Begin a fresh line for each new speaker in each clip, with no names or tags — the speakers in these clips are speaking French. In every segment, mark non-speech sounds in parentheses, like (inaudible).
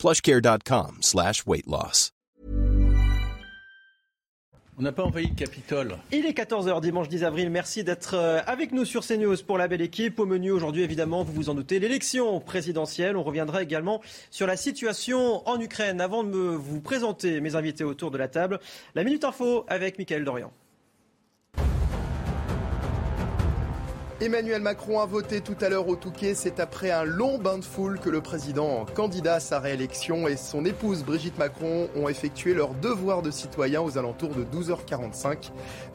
plushcare.com slash weight loss.
On n'a pas envahi le Capitole.
Il est 14h dimanche 10 avril. Merci d'être euh, avec nous sur CNews pour la belle équipe. Au menu aujourd'hui, évidemment, vous vous en doutez, l'élection présidentielle. On reviendra également sur la situation en Ukraine. Avant de me vous présenter mes invités autour de la table, la Minute Info avec Mickaël Dorian.
Emmanuel Macron a voté tout à l'heure au Touquet. C'est après un long bain de foule que le président candidat à sa réélection et son épouse Brigitte Macron ont effectué leur devoir de citoyen aux alentours de 12h45.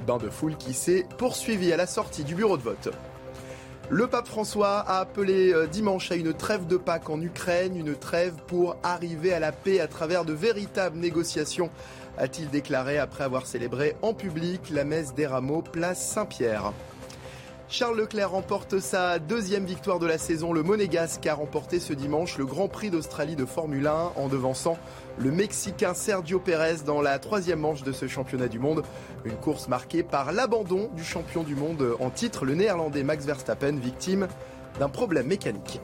Bain de foule qui s'est poursuivi à la sortie du bureau de vote. Le pape François a appelé euh, dimanche à une trêve de Pâques en Ukraine, une trêve pour arriver à la paix à travers de véritables négociations, a-t-il déclaré après avoir célébré en public la messe des rameaux place Saint-Pierre. Charles Leclerc remporte sa deuxième victoire de la saison. Le Monégasque a remporté ce dimanche le Grand Prix d'Australie de Formule 1 en devançant le Mexicain Sergio Pérez dans la troisième manche de ce championnat du monde. Une course marquée par l'abandon du champion du monde en titre, le néerlandais Max Verstappen, victime d'un problème mécanique.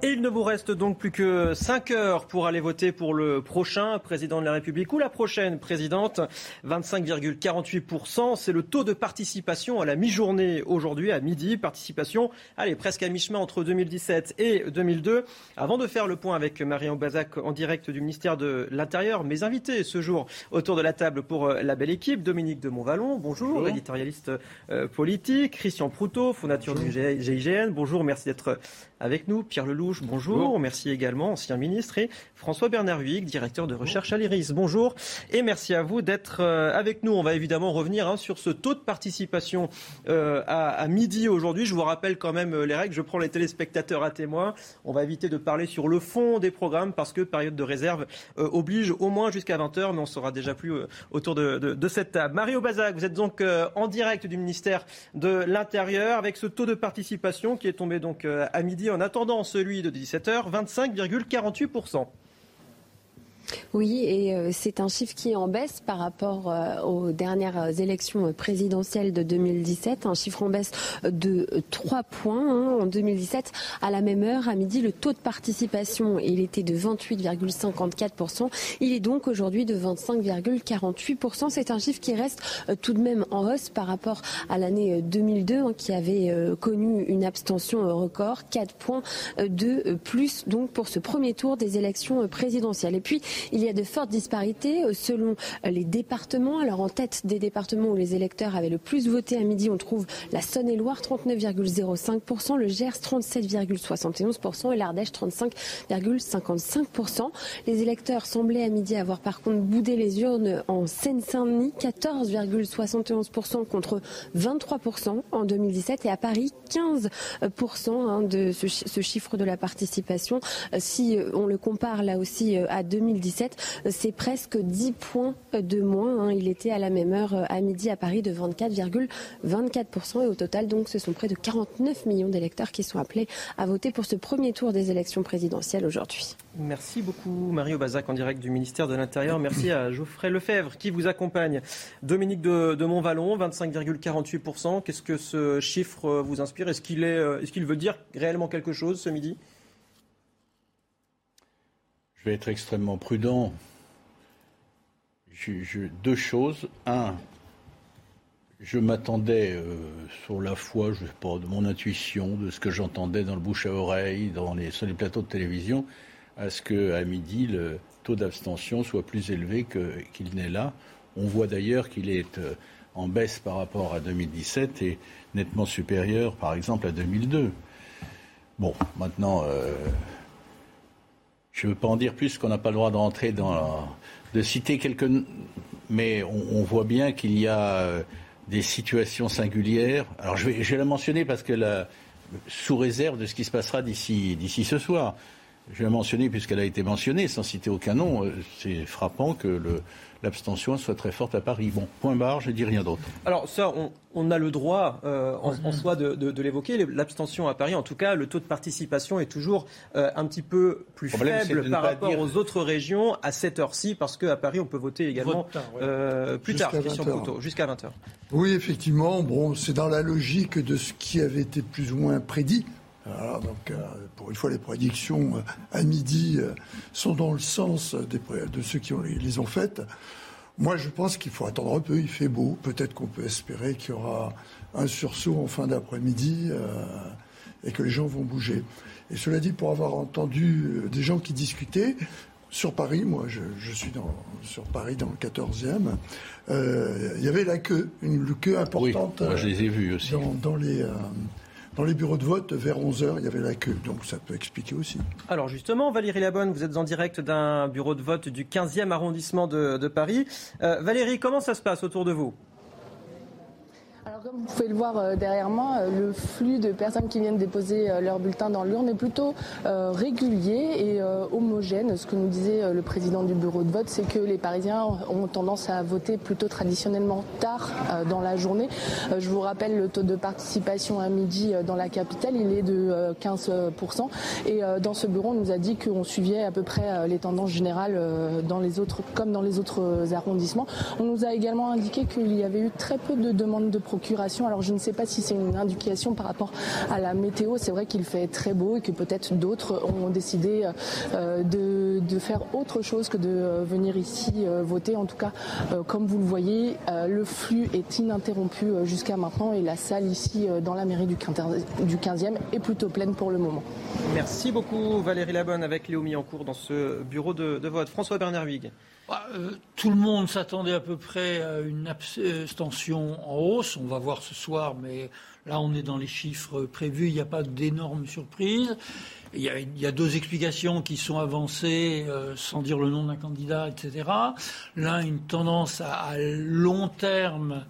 Et il ne vous reste donc plus que 5 heures pour aller voter pour le prochain président de la République ou la prochaine présidente. 25,48%, c'est le taux de participation à la mi-journée aujourd'hui, à midi. Participation, allez, presque à mi-chemin entre 2017 et 2002. Avant de faire le point avec Marion Bazac en direct du ministère de l'Intérieur, mes invités ce jour autour de la table pour la belle équipe, Dominique de Montvalon, bonjour, bonjour. éditorialiste euh, politique, Christian Proutot, fondateur du GIGN, bonjour, merci d'être avec nous. Pierre Lelouch, bonjour. Merci également, ancien ministre. Et François Bernard Huyghe, directeur de recherche à l'IRIS. Bonjour. Et merci à vous d'être euh, avec nous. On va évidemment revenir hein, sur ce taux de participation euh, à, à, midi aujourd'hui. Je vous rappelle quand même euh, les règles. Je prends les téléspectateurs à témoin. On va éviter de parler sur le fond des programmes parce que période de réserve euh, oblige au moins jusqu'à 20h. Mais on sera déjà plus euh, autour de, de, de, cette table. Mario Bazac, vous êtes donc en direct du ministère de l'Intérieur avec ce taux de participation qui est tombé donc à midi en attendant celui de 17h, 25,48%.
Oui, et euh, c'est un chiffre qui est en baisse par rapport euh, aux dernières élections présidentielles de 2017, un chiffre en baisse de 3 points. Hein. En 2017, à la même heure, à midi, le taux de participation, il était de 28,54%. Il est donc aujourd'hui de 25,48%. C'est un chiffre qui reste euh, tout de même en hausse par rapport à l'année 2002, hein, qui avait connu une abstention record, 4 points de plus donc pour ce premier tour des élections présidentielles. Et puis, il y a de fortes disparités selon les départements. Alors en tête des départements où les électeurs avaient le plus voté à midi, on trouve la Saône-et-Loire 39,05%, le Gers 37,71% et l'Ardèche 35,55%. Les électeurs semblaient à midi avoir par contre boudé les urnes en Seine-Saint-Denis 14,71% contre 23% en 2017 et à Paris 15% hein, de ce, ce chiffre de la participation. Si on le compare là aussi à 2017, c'est presque 10 points de moins. Hein. Il était à la même heure à midi à Paris de 24,24%. Et au total, donc, ce sont près de 49 millions d'électeurs qui sont appelés à voter pour ce premier tour des élections présidentielles aujourd'hui.
Merci beaucoup Mario Bazac en direct du ministère de l'Intérieur. Merci à Geoffrey Lefebvre qui vous accompagne. Dominique de, de Montvalon, 25,48%. Qu'est-ce que ce chiffre vous inspire? Est-ce qu'il est, est, qu'il veut dire réellement quelque chose ce midi?
Je vais être extrêmement prudent. Deux choses. Un, je m'attendais euh, sur la foi, je sais pas, de mon intuition, de ce que j'entendais dans le bouche à oreille, sur les plateaux de télévision, à ce qu'à midi, le taux d'abstention soit plus élevé qu'il n'est là. On voit d'ailleurs qu'il est euh, en baisse par rapport à 2017 et nettement supérieur, par exemple, à 2002. Bon, maintenant, euh, je ne veux pas en dire plus, qu'on n'a pas le droit de dans de citer quelques, mais on, voit bien qu'il y a euh, des situations singulières. Alors je vais, je la mentionner parce que la, sous réserve de ce qui se passera d'ici ce soir. Je l'ai mentionné puisqu'elle a été mentionnée, sans citer aucun nom. Euh, c'est frappant que le, l'abstention soit très forte à Paris. Bon, point barre, je dis rien d'autre.
Alors ça, on, a le droit euh, en, soi de, l'évoquer. L'abstention à Paris, en tout cas, le taux de participation est toujours euh, un petit peu plus faible par rapport aux autres régions à cette heure-ci, parce qu'à Paris, on peut voter également euh, plus tard, jusqu'à 20h.
Oui, effectivement, bon, c'est dans la logique de ce qui avait été plus ou moins prédit. Alors, donc, pour une fois, les prédictions à midi sont dans le sens des, de ceux qui les ont faites. Moi, je pense qu'il faut attendre un peu. Il fait beau. Peut-être qu'on peut espérer qu'il y aura un sursaut en fin d'après-midi euh, et que les gens vont bouger. Et cela dit, pour avoir entendu euh, des gens qui discutaient, sur Paris, moi je, suis dans, sur Paris dans le 14e, euh, il y avait la queue, une queue importante.
Oui, moi je les ai vus aussi.
Dans, les, dans les bureaux de vote, vers 11h, il y avait la queue. Donc ça peut expliquer aussi.
Alors justement, Valérie Labonne, vous êtes en direct d'un bureau de vote du 15e arrondissement de, Paris. Euh, Valérie, comment ça se passe autour de vous?
Comme vous pouvez le voir euh, derrière moi, euh, le flux de personnes qui viennent déposer euh, leur bulletin dans l'urne est plutôt régulier et homogène. Ce que nous disait le président du bureau de vote, c'est que les Parisiens ont tendance à voter plutôt traditionnellement tard dans la journée. Je vous rappelle le taux de participation à midi dans la capitale, il est de 15%. Et dans ce bureau, on nous a dit qu'on suivait à peu près les tendances générales dans les autres, comme dans les autres arrondissements. On nous a également indiqué qu'il y avait eu très peu de demandes de procuration alors je ne sais pas si c'est une indication par rapport à la météo. C'est vrai qu'il fait très beau et que peut-être d'autres ont décidé euh, de, faire autre chose que de euh, venir ici euh, voter. En tout cas, comme vous le voyez, le flux est ininterrompu jusqu'à maintenant et la salle ici dans la mairie du 15e est plutôt pleine pour le moment.
Merci beaucoup Valérie Labonne avec Léo cours dans ce bureau de, vote. François Bernard Huyghe.
Bah, euh, tout le monde s'attendait à peu près à une abstention en hausse. On va voir ce soir, mais là, on est dans les chiffres prévus. Il n'y a pas d'énormes surprises. Il y, a, deux explications qui sont avancées, euh, sans dire le nom d'un candidat, etc. L'un, une tendance à long terme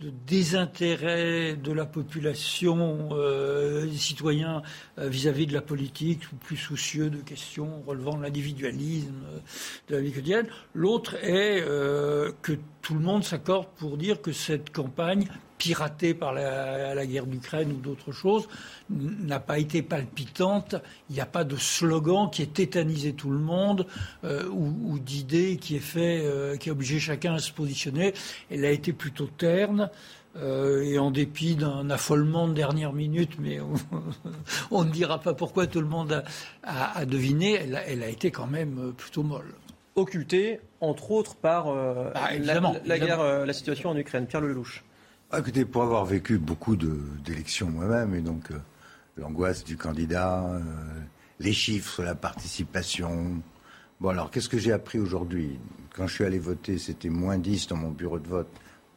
de désintérêt de la population, euh, des citoyens euh, vis-à-vis de la politique, plus soucieux de questions relevant de l'individualisme, euh, de la vie quotidienne. L'autre est que tout le monde s'accorde pour dire que cette campagne piratée par la, guerre d'Ukraine ou d'autres choses, n'a pas été palpitante. Il n'y a pas de slogan qui ait tétanisé tout le monde euh, ou, d'idée qui est fait, euh, qui a obligé chacun à se positionner. Elle a été plutôt terne. Euh, et en dépit d'un affolement de dernière minute, mais on, (laughs) ne dira pas pourquoi tout le monde a, deviné, elle a, été quand même plutôt molle.
Occultée, entre autres, par ah, la, guerre, la situation en Ukraine. Pierre Lelouch.
Ah, écoutez, pour avoir vécu beaucoup d'élections moi-même, et donc euh, l'angoisse du candidat, euh, les chiffres, la participation. Bon, alors, qu'est-ce que j'ai appris aujourd'hui? Quand je suis allé voter, c'était moins 10 dans mon bureau de vote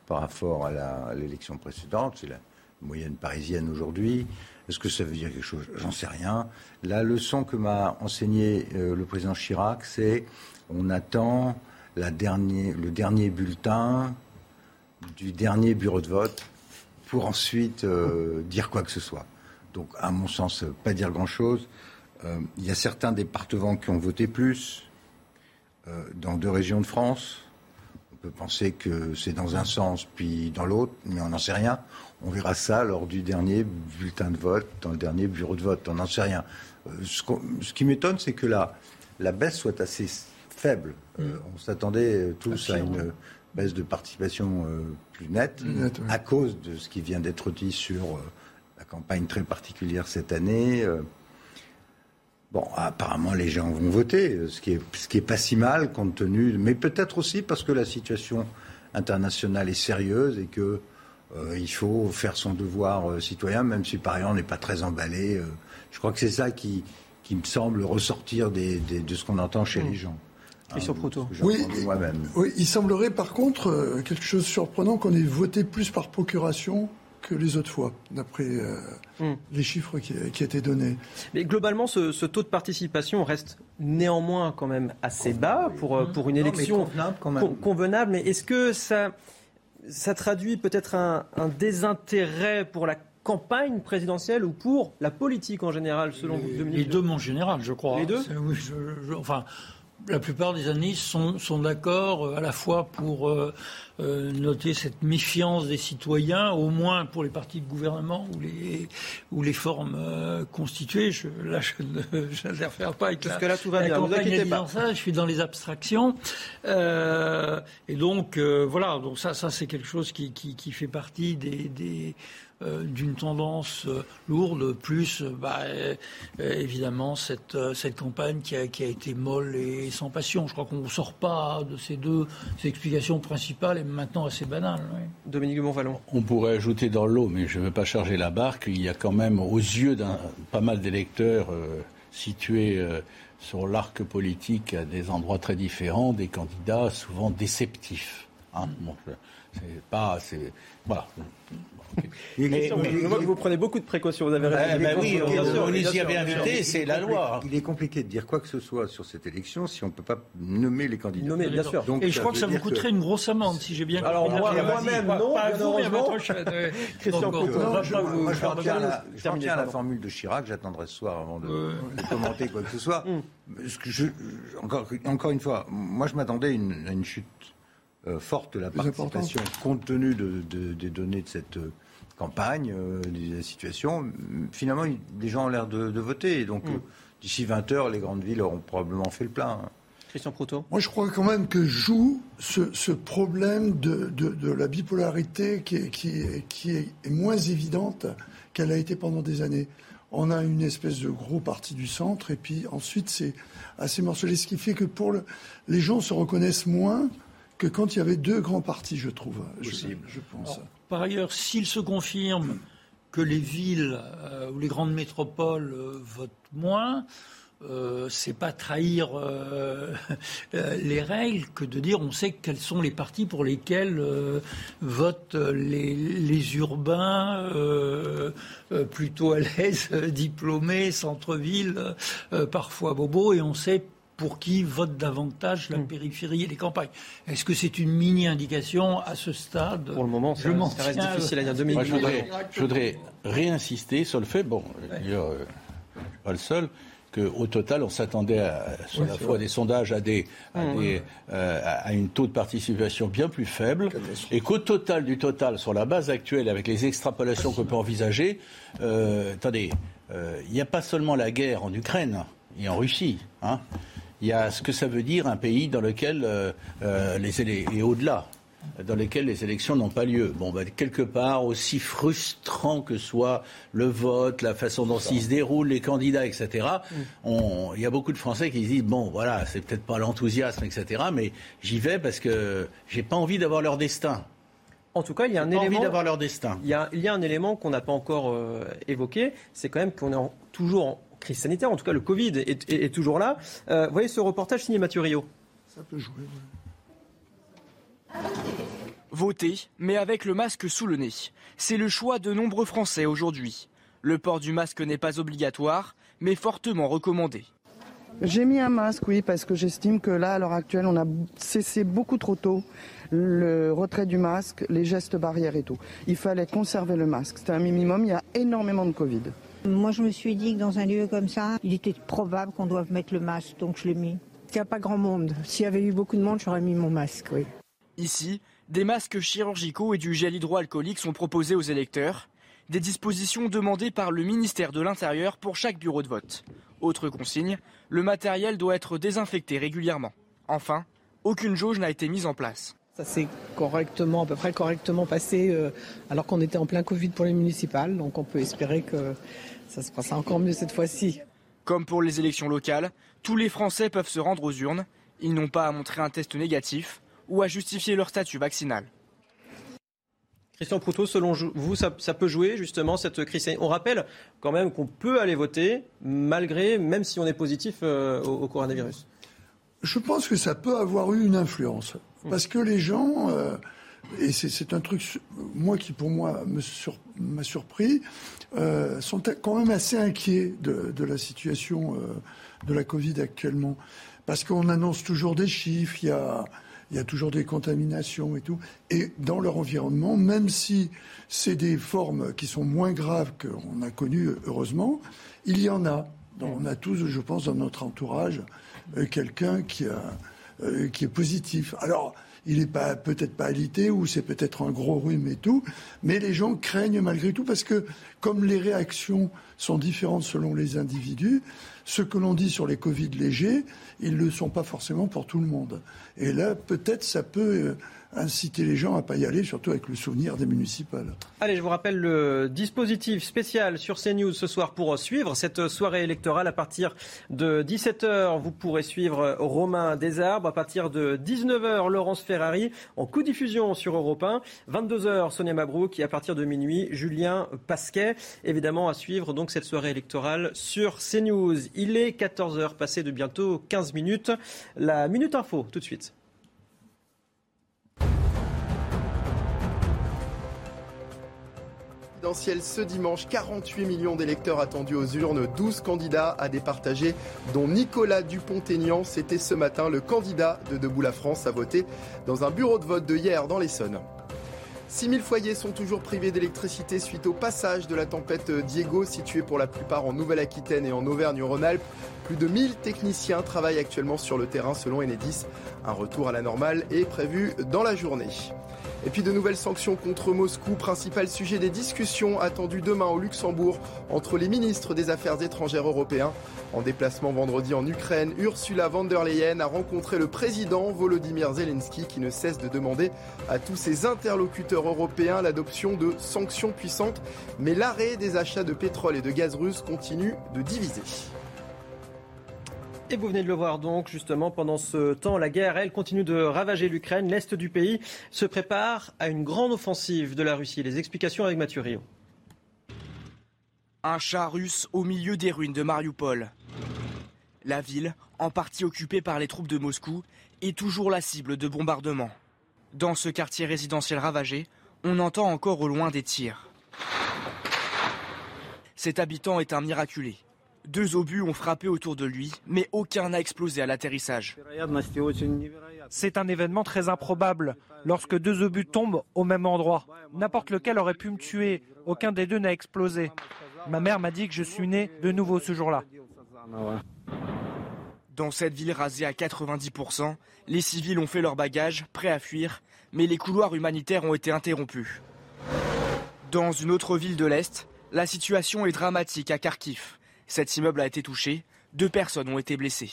par rapport à l'élection précédente. C'est la moyenne parisienne aujourd'hui. Est-ce que ça veut dire quelque chose? J'en sais rien. La leçon que m'a enseigné euh, le président Chirac, c'est on attend le dernier bulletin du dernier bureau de vote pour ensuite euh, dire quoi que ce soit. Donc, à mon sens, pas dire grand-chose. Euh, il y a certains départements qui ont voté plus euh, dans deux régions de France. On peut penser que c'est dans un sens puis dans l'autre, mais on n'en sait rien. On verra ça lors du dernier bulletin de vote, dans le dernier bureau de vote. On n'en sait rien. Ce, qui m'étonne, c'est que la, la baisse soit assez faible. Mm. on s'attendait tous à une baisse de participation euh, plus nette, à cause de ce qui vient d'être dit sur euh, la campagne très particulière cette année. Euh. Bon, apparemment, les gens vont voter, ce qui est, ce qui est pas si mal compte tenu, mais peut-être aussi parce que la situation internationale est sérieuse et que il faut faire son devoir citoyen, même si par ailleurs on n'est pas très emballé. je crois que c'est ça qui, qui me semble ressortir des, de ce qu'on entend chez mm. les gens.
Oui, oui, il semblerait par contre euh, quelque chose de surprenant qu'on ait voté plus par procuration que les autres fois, d'après euh, hmm. les chiffres qui, qui, étaient donnés.
Mais globalement, ce, taux de participation reste néanmoins quand même assez bas pour, euh, pour une élection convenable, mais est-ce que ça, ça traduit peut-être un, un, désintérêt pour la campagne présidentielle ou pour la politique en général, selon vous,
Dominique Les deux, en général, je crois.
Les deux
oui, Enfin, la plupart des analystes sont, sont d'accord euh, à la fois pour euh, euh, noter cette méfiance des citoyens, au moins pour les partis de gouvernement ou les, ou les formes constituées. Je, là, je n'interfère (laughs) pas avec la,
là, tout va bien. campagne
pas. Ça, je suis dans les abstractions. et donc, voilà, donc ça, ça c'est quelque chose qui, qui, qui, fait partie des, des euh, d'une tendance euh, lourde, plus euh, bah, évidemment cette, cette campagne qui a, qui a, été molle et sans passion. Je crois qu'on ne sort pas de ces deux explications principales et maintenant assez banales.
Dominique Montvalon.
On pourrait ajouter dans l'eau, mais je ne veux pas charger la barque, il y a quand même aux yeux d'un pas mal d'électeurs situés sur l'arc politique à des endroits très différents, des candidats souvent déceptifs. Hein. c'est pas, c'est voilà.
Mais, vous prenez beaucoup de précautions, vous avez raison.
Ben oui, on, y avait invité, c'est la loi. Il est compliqué de dire quoi que ce soit sur cette élection si on ne peut pas nommer les candidats.
Nommer, bien sûr.
Et je crois que ça vous coûterait une grosse amende, si j'ai bien compris.
Alors moi-même, non, pas vous, mais votre Christian
Moi, je retiens la formule de Chirac, j'attendrai ce soir avant de commenter quoi que ce soit. Mm. Encore une fois, moi je m'attendais à une chute euh, forte de la participation compte tenu des données de cette euh, campagne, euh, de la situation. Finalement, les gens ont l'air de, voter. Donc, mm. d'ici 20 heures, les grandes villes auront probablement fait le plein.
Christian Proutot
Moi, je crois quand même que joue ce, problème de, la bipolarité qui est, qui est, moins évidente qu'elle a été pendant des années. On a une espèce de gros parti du centre, et puis ensuite, c'est assez morcelé, ce qui fait que pour les gens se reconnaissent moins que quand il y avait deux grands partis, je trouve. Je, pense.
Par ailleurs, s'il se confirme que les villes euh, ou les grandes métropoles euh, votent moins, euh, c'est pas trahir euh, (laughs) les règles que de dire on sait quels sont les partis pour lesquels votent les, les urbains plutôt à l'aise, (laughs) diplômés, centre-ville, parfois bobos, et on sait pour qui vote davantage la hmm. périphérie et les campagnes. Est-ce que c'est une mini-indication à ce stade?
Pour le moment, ça, reste difficile à dire. Moi,
je, voudrais, je voudrais réinsister sur le fait, bon, euh, pas le seul, qu'au total, on s'attendait à, sur la foi des sondages à, des, à, hmm. euh, une taux de participation bien plus faible, et qu'au total du total, sur la base actuelle, avec les extrapolations qu'on peut envisager, euh, attendez, il n'y a pas seulement la guerre en Ukraine et en Russie. Hein, il y a ce que ça veut dire un pays dans lequel euh, euh, les et au-delà dans lequel les élections n'ont pas lieu. Bon, ben, quelque part, aussi frustrant que soit le vote, la façon dont il se déroule, les candidats, etc., mm. il y a beaucoup de Français qui se disent, bon, voilà, c'est peut-être pas l'enthousiasme, etc., mais j'y vais parce que j'ai pas envie d'avoir leur destin.
En tout cas, il y a un élément.
Envie d'avoir leur destin.
Il y a, il y a un élément qu'on n'a pas encore euh, évoqué, c'est quand même qu'on est toujours en, crise sanitaire. En tout cas, le Covid est, toujours là. Euh, vous voyez ce reportage signé Mathieu Rio Ça peut jouer.
Voter, mais avec le masque sous le nez. C'est le choix de nombreux Français aujourd'hui. Le port du masque n'est pas obligatoire, mais fortement recommandé.
J'ai mis un masque, oui, parce que j'estime que là, à l'heure actuelle, on a cessé beaucoup trop tôt le retrait du masque, les gestes barrières et tout. Il fallait conserver le masque. C'était un minimum. Il y a énormément de Covid.
Moi, je me suis dit que dans un lieu comme ça, il était probable qu'on doive mettre le masque, donc je l'ai mis. Il n'y a pas grand monde. S'il y avait eu beaucoup de monde, j'aurais mis mon masque, oui.
Ici, des masques chirurgicaux et du gel hydroalcoolique sont proposés aux électeurs. Des dispositions demandées par le ministère de l'Intérieur pour chaque bureau de vote. Autre consigne, le matériel doit être désinfecté régulièrement. Enfin, aucune jauge n'a été mise en place.
Ça s'est correctement, à peu près correctement passé, euh, alors qu'on était en plein Covid pour les municipales. Donc on peut espérer que ça se passera encore mieux cette fois-ci.
Comme pour les élections locales, tous les Français peuvent se rendre aux urnes. Ils n'ont pas à montrer un test négatif ou à justifier leur statut vaccinal.
Christian Proutot, selon vous, ça, peut jouer justement cette crise On rappelle quand même qu'on peut aller voter malgré, même si on est positif euh, au coronavirus.
Je pense que ça peut avoir eu une influence. Parce que les gens, euh, et c'est un truc, moi qui pour moi m'a surpris, euh, sont quand même assez inquiets de, la situation euh, de la Covid actuellement. Parce qu'on annonce toujours des chiffres, il y a, y a toujours des contaminations et tout. Et dans leur environnement, même si c'est des formes qui sont moins graves qu'on a connues, heureusement, il y en a. on a tous, je pense, dans notre entourage, euh, quelqu'un qui, qui est positif. Alors, il n'est pas peut-être pas alité ou c'est peut-être un gros rhume et tout, mais les gens craignent malgré tout parce que comme les réactions sont différentes selon les individus, ce que l'on dit sur les Covid légers, ils ne le sont pas forcément pour tout le monde. Et là, peut-être ça peut euh, inciter les gens à pas y aller, surtout avec le souvenir des municipales.
Allez, je vous rappelle le dispositif spécial sur CNews ce soir pour suivre cette soirée électorale à partir de 17h. Vous pourrez suivre Romain Desarbres. À partir de 19h, Laurence Ferrari en co-diffusion sur Europe 1. 22h, Sonia Mabrouk et à partir de minuit, Julien Pasquet. Évidemment, à suivre donc cette soirée électorale sur CNews. Il est 14h, passé de bientôt 15 minutes. La Minute Info, tout de suite.
Ce dimanche. 48 millions d'électeurs attendus aux urnes, 12 candidats à départager, dont Nicolas Dupont-Aignan. C'était ce matin le candidat de Debout la France à voter dans un bureau de vote de hier dans l'Essonne. 6000 foyers sont toujours privés d'électricité suite au passage de la tempête Diego, située pour la plupart en Nouvelle-Aquitaine et en Auvergne-Rhône-Alpes. Plus de 1000 techniciens travaillent actuellement sur le terrain selon Enedis. Un retour à la normale est prévu dans la journée. Et puis de nouvelles sanctions contre Moscou, principal sujet des discussions attendues demain au Luxembourg entre les ministres des Affaires étrangères européens. En déplacement vendredi en Ukraine, Ursula von der Leyen a rencontré le président Volodymyr Zelensky qui ne cesse de demander à tous ses interlocuteurs européens l'adoption de sanctions puissantes. Mais l'arrêt des achats de pétrole et de gaz russe continue de diviser.
Et vous venez de le voir donc, justement, pendant ce temps, la guerre, elle, continue de ravager l'Ukraine. L'Est du pays se prépare à une grande offensive de la Russie. Les explications avec Mathieu Rio.
Un chat russe au milieu des ruines de Mariupol. La ville, en partie occupée par les troupes de Moscou, est toujours la cible de bombardements. Dans ce quartier résidentiel ravagé, on entend encore au loin des tirs. Cet habitant est un miraculé. Deux obus ont frappé autour de lui, mais aucun n'a explosé à l'atterrissage.
C'est un événement très improbable lorsque deux obus tombent au même endroit. N'importe lequel aurait pu me tuer, aucun des deux n'a explosé. Ma mère m'a dit que je suis né de nouveau ce jour-là.
Dans cette ville rasée à 90%, les civils ont fait leur bagage, prêts à fuir, mais les couloirs humanitaires ont été interrompus. Dans une autre ville de l'Est, la situation est dramatique à Kharkiv. Cet immeuble a été touché. Deux personnes ont été blessées.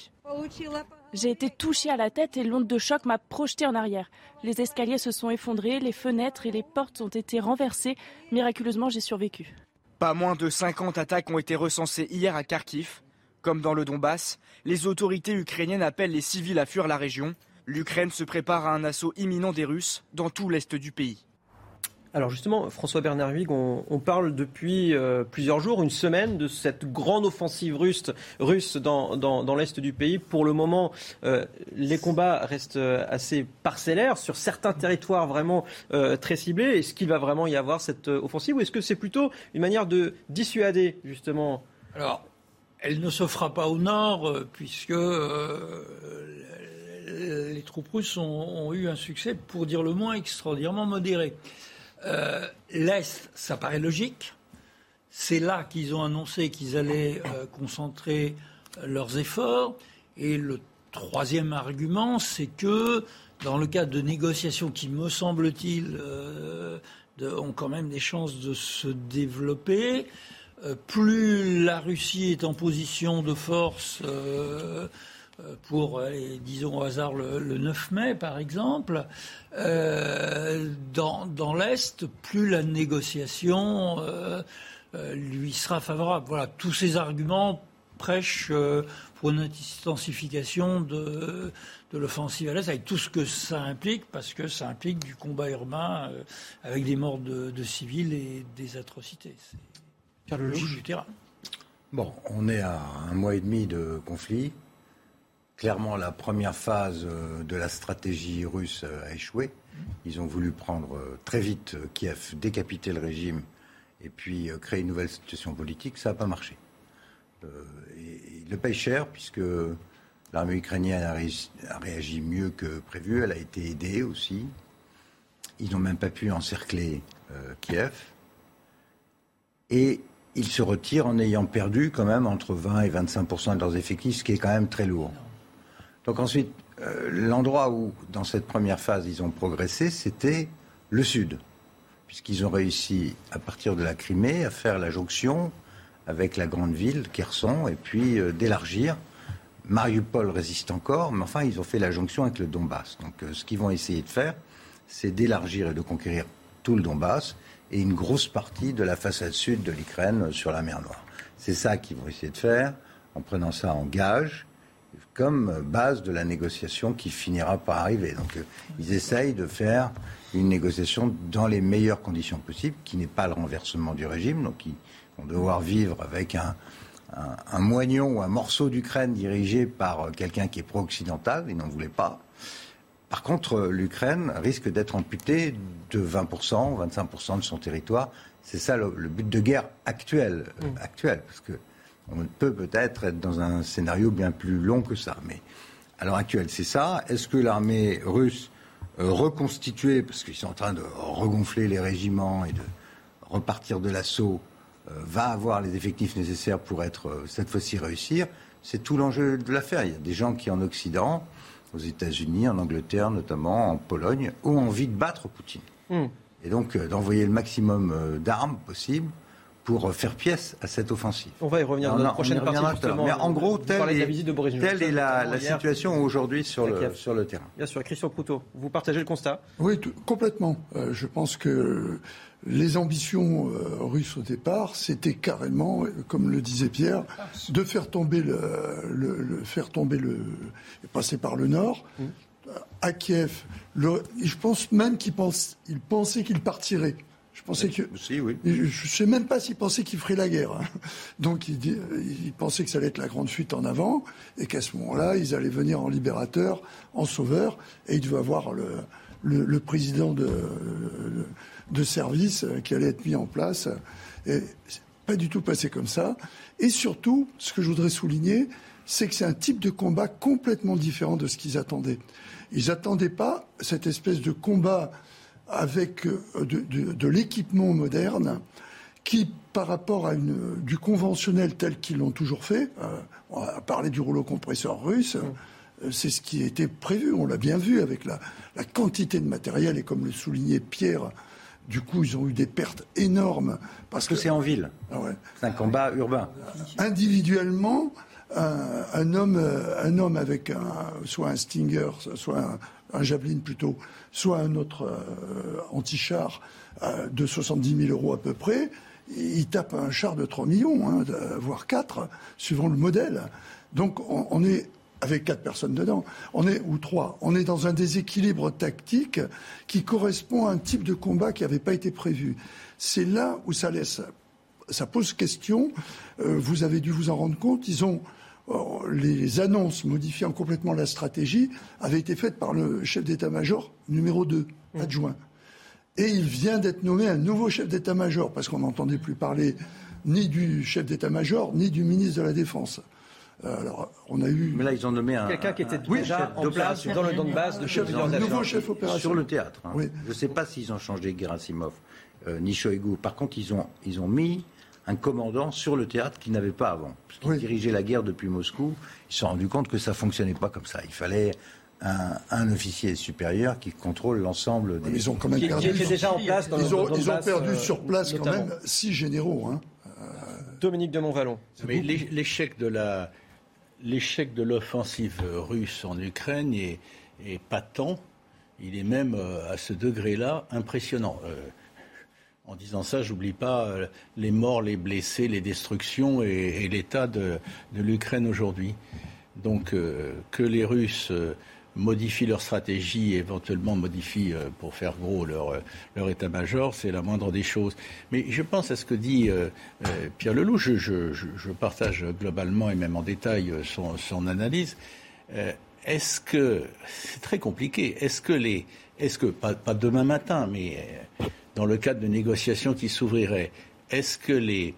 J'ai été touchée à la tête et l'onde de choc m'a projetée en arrière. Les escaliers se sont effondrés, les fenêtres et les portes ont été renversées. Miraculeusement, j'ai survécu.
Pas moins de 50 attaques ont été recensées hier à Kharkiv. Comme dans le Donbass, les autorités ukrainiennes appellent les civils à fuir la région. L'Ukraine se prépare à un assaut imminent des Russes dans tout l'est du pays.
Alors justement, François Bernard Huyghe, on, parle depuis euh, plusieurs jours, une semaine, de cette grande offensive russe, dans, l'est du pays. Pour le moment, euh, les combats restent euh, assez parcellaires sur certains territoires vraiment très ciblés. Est-ce qu'il va vraiment y avoir cette offensive ou est-ce que c'est plutôt une manière de dissuader justement?
Alors, elle ne se fera pas au nord puisque les troupes russes ont eu un succès, pour dire le moins, extraordinairement modéré. Euh, L'Est, ça paraît logique. C'est là qu'ils ont annoncé qu'ils allaient euh, concentrer euh, leurs efforts. Et le troisième argument, c'est que dans le cadre de négociations qui, me semble-t-il, ont quand même des chances de se développer, plus la Russie est en position de force pour, disons au hasard, le, 9 mai, par exemple, euh, dans, l'Est, plus la négociation euh, lui sera favorable. Voilà, tous ces arguments prêchent pour une intensification de, l'offensive à l'Est, avec tout ce que ça implique, parce que ça implique du combat urbain avec des morts de, civils et des atrocités.
C'est le du terrain. Bon, on est à un mois et demi de conflit. Clairement, la première phase euh, de la stratégie russe euh, a échoué. Ils ont voulu prendre euh, très vite Kiev, décapiter le régime et puis créer une nouvelle situation politique. Ça n'a pas marché. Et le payent cher puisque L'armée ukrainienne a réagi, mieux que prévu. Elle a été aidée aussi. Ils n'ont même pas pu encercler Kiev. Et ils se retirent en ayant perdu quand même entre 20 et 25% de leurs effectifs, ce qui est quand même très lourd. Donc ensuite, euh, l'endroit où, dans cette première phase, ils ont progressé, c'était le sud, puisqu'ils ont réussi, à partir de la Crimée, à faire la jonction avec la grande ville, Kherson, et puis euh, d'élargir. Mariupol résiste encore, mais enfin, ils ont fait la jonction avec le Donbass. Donc euh, ce qu'ils vont essayer de faire, c'est d'élargir et de conquérir tout le Donbass et une grosse partie de la façade sud de l'Ukraine sur la mer Noire. C'est ça qu'ils vont essayer de faire en prenant ça en gage comme base de la négociation qui finira par arriver. Donc euh, ils essayent de faire une négociation dans les meilleures conditions possibles, qui n'est pas le renversement du régime, donc ils vont devoir vivre avec un, un, moignon ou un morceau d'Ukraine dirigé par euh, quelqu'un qui est pro-occidental, ils n'en voulaient pas. Par contre, euh, l'Ukraine risque d'être amputée de 20%, 25% de son territoire. C'est ça le, but de guerre actuel, mmh. actuel parce que on peut peut-être être dans un scénario bien plus long que ça. Mais à l'heure actuelle, c'est ça. Est-ce que l'armée russe euh, reconstituée, parce qu'ils sont en train de regonfler les régiments et de repartir de l'assaut, euh, va avoir les effectifs nécessaires pour être euh, cette fois-ci réussir C'est tout l'enjeu de l'affaire. Il y a des gens qui en Occident, aux États-Unis, en Angleterre notamment, en Pologne, ont envie de battre Poutine. Hmm. Et donc d'envoyer le maximum d'armes possibles pour faire pièce à cette offensive.
On va y revenir dans la prochaine partie.
Mais en gros, telle est, la, situation aujourd'hui sur le, sur le terrain.
Bien sûr, Christian Proutot, vous partagez le constat
Oui, complètement. Euh, je pense que les ambitions euh, russes au départ, c'était carrément, comme le disait Pierre, de faire tomber le, le, faire tomber le, passer par le nord. Mmh. À Kiev, je pense même qu'il pense, il pensait qu'il partirait. Je pensais que.
Si, oui.
Je ne sais même pas s'il pensait qu'il ferait la guerre. Hein. Donc il, il, pensait que ça allait être la grande fuite en avant et qu'à ce moment-là, ils allaient venir en libérateur, en sauveur, et il devait avoir le, le, président de, de service qui allait être mis en place. Et pas du tout passé comme ça. Et surtout, ce que je voudrais souligner, c'est que c'est un type de combat complètement différent de ce qu'ils attendaient. Ils n'attendaient pas cette espèce de combat avec euh, de, l'équipement moderne qui, par rapport à une, du conventionnel tel qu'ils l'ont toujours fait, euh, on a parlé du rouleau compresseur russe, euh, c'est ce qui était prévu, on l'a bien vu avec la, quantité de matériel et comme le soulignait Pierre, du coup, ils ont eu des pertes énormes.
Parce que, c'est en ville. Ah c'est un combat urbain.
Individuellement, un, homme, un homme avec un, soit un Stinger, soit un, un Javelin plutôt, soit un autre euh, anti-char euh, de 70 000 euros à peu près, il tape un char de 3 millions, hein, voire 4, suivant le modèle. Donc on, est avec quatre personnes dedans, on est ou trois, on est dans un déséquilibre tactique qui correspond à un type de combat qui n'avait pas été prévu. C'est là où ça laisse, pose question. Euh, vous avez dû vous en rendre compte. Ils les annonces modifiant complètement la stratégie avaient été faites par le chef d'état-major numéro 2, mmh. adjoint. Et il vient d'être nommé un nouveau chef d'état-major, parce qu'on n'entendait plus parler ni du chef d'état-major, ni du ministre de la Défense. Euh, alors, on a eu.
Mais là, ils ont nommé un. Quelqu'un qui était déjà en place dans le Donbass de chef
Un nouveau chef opérationnel.
Sur le théâtre. Hein. Je ne sais pas s'ils ont changé Gerasimov, euh, ni Shoigu. Par contre, ils ont, ils ont mis un commandant sur le théâtre qu'il n'avait pas avant. Parce qu'il dirigeait la guerre depuis Moscou. Ils se sont rendus compte que ça fonctionnait pas comme ça. Il fallait un, officier supérieur qui contrôle l'ensemble des.
Ils ont quand même perdu.
déjà en place
ils, ont, perdu sur place quand même six généraux. Hein.
Dominique de Montvalon.
Mais l'échec de la l'échec de l'offensive russe en Ukraine est, est patent. Il est même euh, à ce degré-là impressionnant. En disant ça, j'oublie pas euh, les morts, les blessés, les destructions et, l'état de, l'Ukraine aujourd'hui. Donc euh, que les Russes euh, modifient leur stratégie, éventuellement modifient pour faire gros leur, leur état-major, c'est la moindre des choses. Mais je pense à ce que dit Pierre Leloup, je, partage globalement et même en détail son, analyse. est-ce que, c'est très compliqué, est-ce que les, est-ce que, pas demain matin, mais dans le cadre de négociations qui s'ouvriraient, est-ce que les,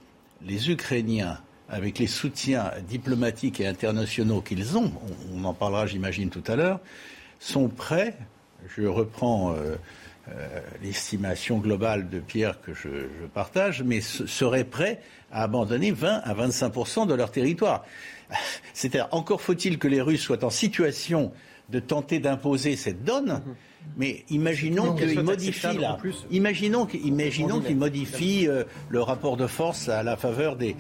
Ukrainiens avec les soutiens diplomatiques et internationaux qu'ils ont, on, en parlera j'imagine tout à l'heure, sont prêts, je reprends euh, euh, l'estimation globale de Pierre que je, partage, mais seraient prêts à abandonner 20 à 25% de leur territoire? (laughs) C'est-à-dire, encore faut-il que les Russes soient en situation de tenter d'imposer cette donne. Mhm. Mais imaginons qu'il modifie là. Imaginons qu'il modifie euh, le rapport de force à la faveur des,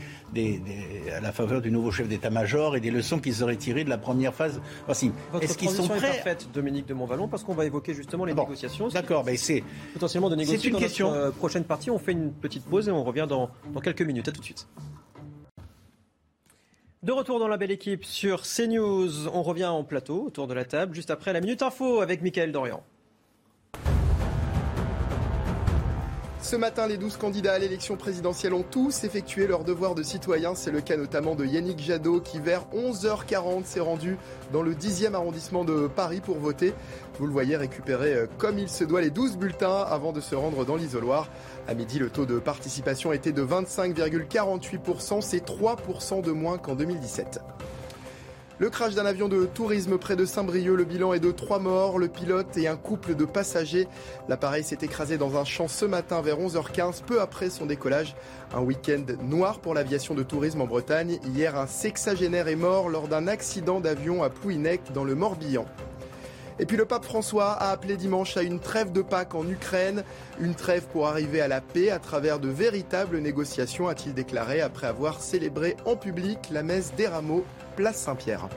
à la faveur du nouveau chef d'état-major et des leçons qu'ils auraient tirées de la première phase.
Est-ce qu'ils sont prêts est parfaite, Dominique de Montvalon, parce qu'on va évoquer justement les négociations.
D'accord, mais c'est
potentiellement de négocier. C'est une question. Notre, euh, prochaine partie, on fait une petite pause et on revient dans, dans quelques minutes. À tout de suite. De retour dans la belle équipe sur CNews. On revient en plateau autour de la table juste après la Minute Info avec Mickaël Dorian.
Ce matin, les 12 candidats à l'élection présidentielle ont tous effectué leur devoir de citoyen. C'est le cas notamment de Yannick Jadot qui, vers 11h40, s'est rendu dans le 10e arrondissement de Paris pour voter. Vous le voyez récupérer euh, comme il se doit les 12 bulletins avant de se rendre dans l'isoloir. À midi, le taux de participation était de 25,48%. C'est 3% de moins qu'en 2017. Le crash d'un avion de tourisme près de Saint-Brieuc, le bilan est de trois morts, le pilote et un couple de passagers. L'appareil s'est écrasé dans un champ ce matin vers 11h15, peu après son décollage. Un week-end noir pour l'aviation de tourisme en Bretagne. Hier, un sexagénaire est mort lors d'un accident d'avion à Plouinec dans le Morbihan. Et puis le pape François a appelé dimanche à une trêve de Pâques en Ukraine, une trêve pour arriver à la paix à travers de véritables négociations, a-t-il déclaré après avoir célébré en public la messe des rameaux place Saint-Pierre.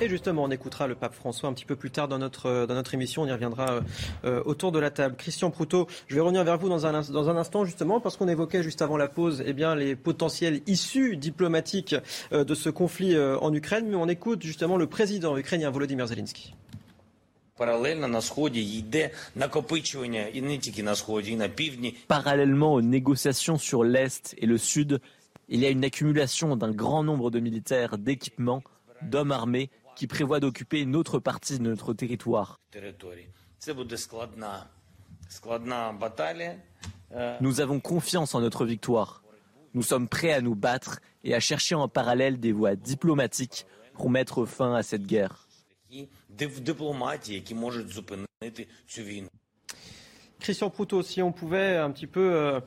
Et justement, on écoutera le pape François un petit peu plus tard dans notre, dans notre émission. On y reviendra euh, euh, autour de la table. Christian Proutot, je vais revenir vers vous dans un, dans un instant, justement, parce qu'on évoquait juste avant la pause eh bien, les potentiels issues diplomatiques euh, de ce conflit en Ukraine. Mais on écoute justement le président ukrainien Volodymyr Zelensky.
Parallèlement aux négociations sur l'Est et le Sud, il y a une accumulation d'un grand nombre de militaires, d'équipements, d'hommes armés qui prévoient d'occuper une autre partie de notre territoire. Nous avons confiance en notre victoire. Nous sommes prêts à nous battre et à chercher en parallèle des voies diplomatiques pour mettre fin à cette guerre.
Christian Proutot, si on pouvait un petit peu euh,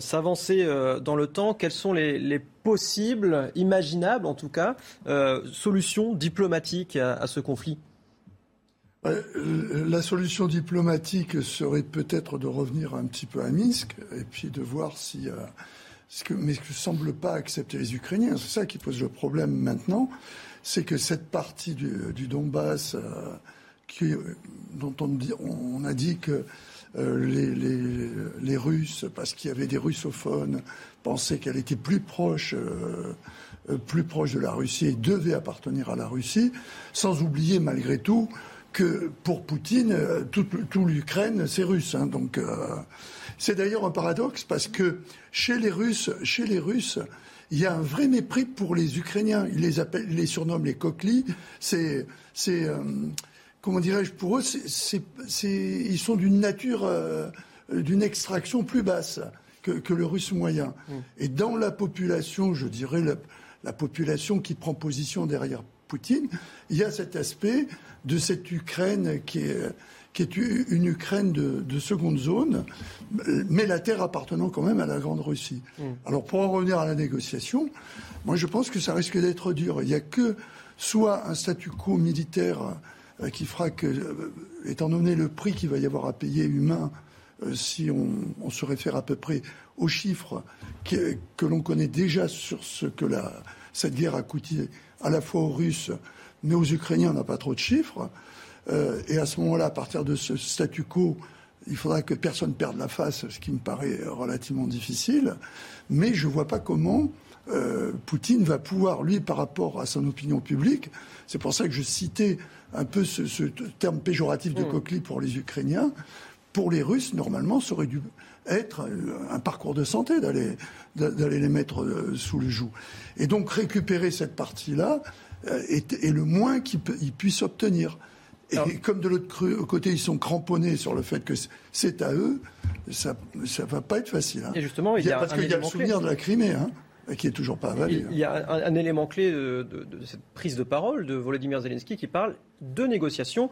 s'avancer euh, dans le temps, quelles sont les, possibles, imaginables en tout cas, euh, solutions diplomatiques à, ce conflit?
La solution diplomatique serait peut-être de revenir un petit peu à Minsk et puis de voir si. ce que, mais ce que semble pas accepter les Ukrainiens, c'est ça qui pose le problème maintenant, c'est que cette partie du, Donbass, dont on, on, a dit que euh, les, les, Russes, parce qu'il y avait des russophones, pensaient qu'elle était plus proche, euh, euh, plus proche de la Russie et devait appartenir à la Russie, sans oublier malgré tout que pour Poutine, toute, l'Ukraine, c'est russe. Hein, donc c'est d'ailleurs un paradoxe parce que chez les Russes, chez les Russes, il y a un vrai mépris pour les Ukrainiens. Ils les appellent, ils les surnomment les coquelies. C'est, c'est comment dirais-je, pour eux, ils sont d'une nature, euh, d'une extraction plus basse que, le russe moyen. Mm. Et dans la population, je dirais, la, population qui prend position derrière Poutine, il y a cet aspect de cette Ukraine qui est, qui est une Ukraine de, seconde zone, mais la terre appartenant quand même à la Grande Russie. Mm. Alors pour en revenir à la négociation, moi je pense que ça risque d'être dur. Il n'y a que soit un statu quo militaire euh, qui fera que, euh, étant donné le prix qu'il va y avoir à payer humain, euh, si on, se réfère à peu près aux chiffres que, l'on connaît déjà sur ce que cette guerre a coûté à la fois aux Russes, mais aux Ukrainiens, on n'a pas trop de chiffres. et à ce moment-là, à partir de ce statu quo, il faudra que personne perde la face, ce qui me paraît relativement difficile. Mais je ne vois pas comment Poutine va pouvoir, lui, par rapport à son opinion publique, c'est pour ça que je citais un peu ce, terme péjoratif de mm. coquelis pour les Ukrainiens. Pour les Russes, normalement, ça aurait dû être un parcours de santé d'aller les mettre euh, sous le joug. Et donc récupérer cette partie-là euh, est, le moins qu'ils puissent obtenir. Et comme de l'autre côté, ils sont cramponnés sur le fait que c'est à eux, ça ne va pas être facile. Hein.
Et justement, il y a,
parce qu'il y a le souvenir de la Crimée. Hein. Qui est toujours pas avalé.
Il y a un, élément clé de, cette prise de parole de Volodymyr Zelensky qui parle de négociations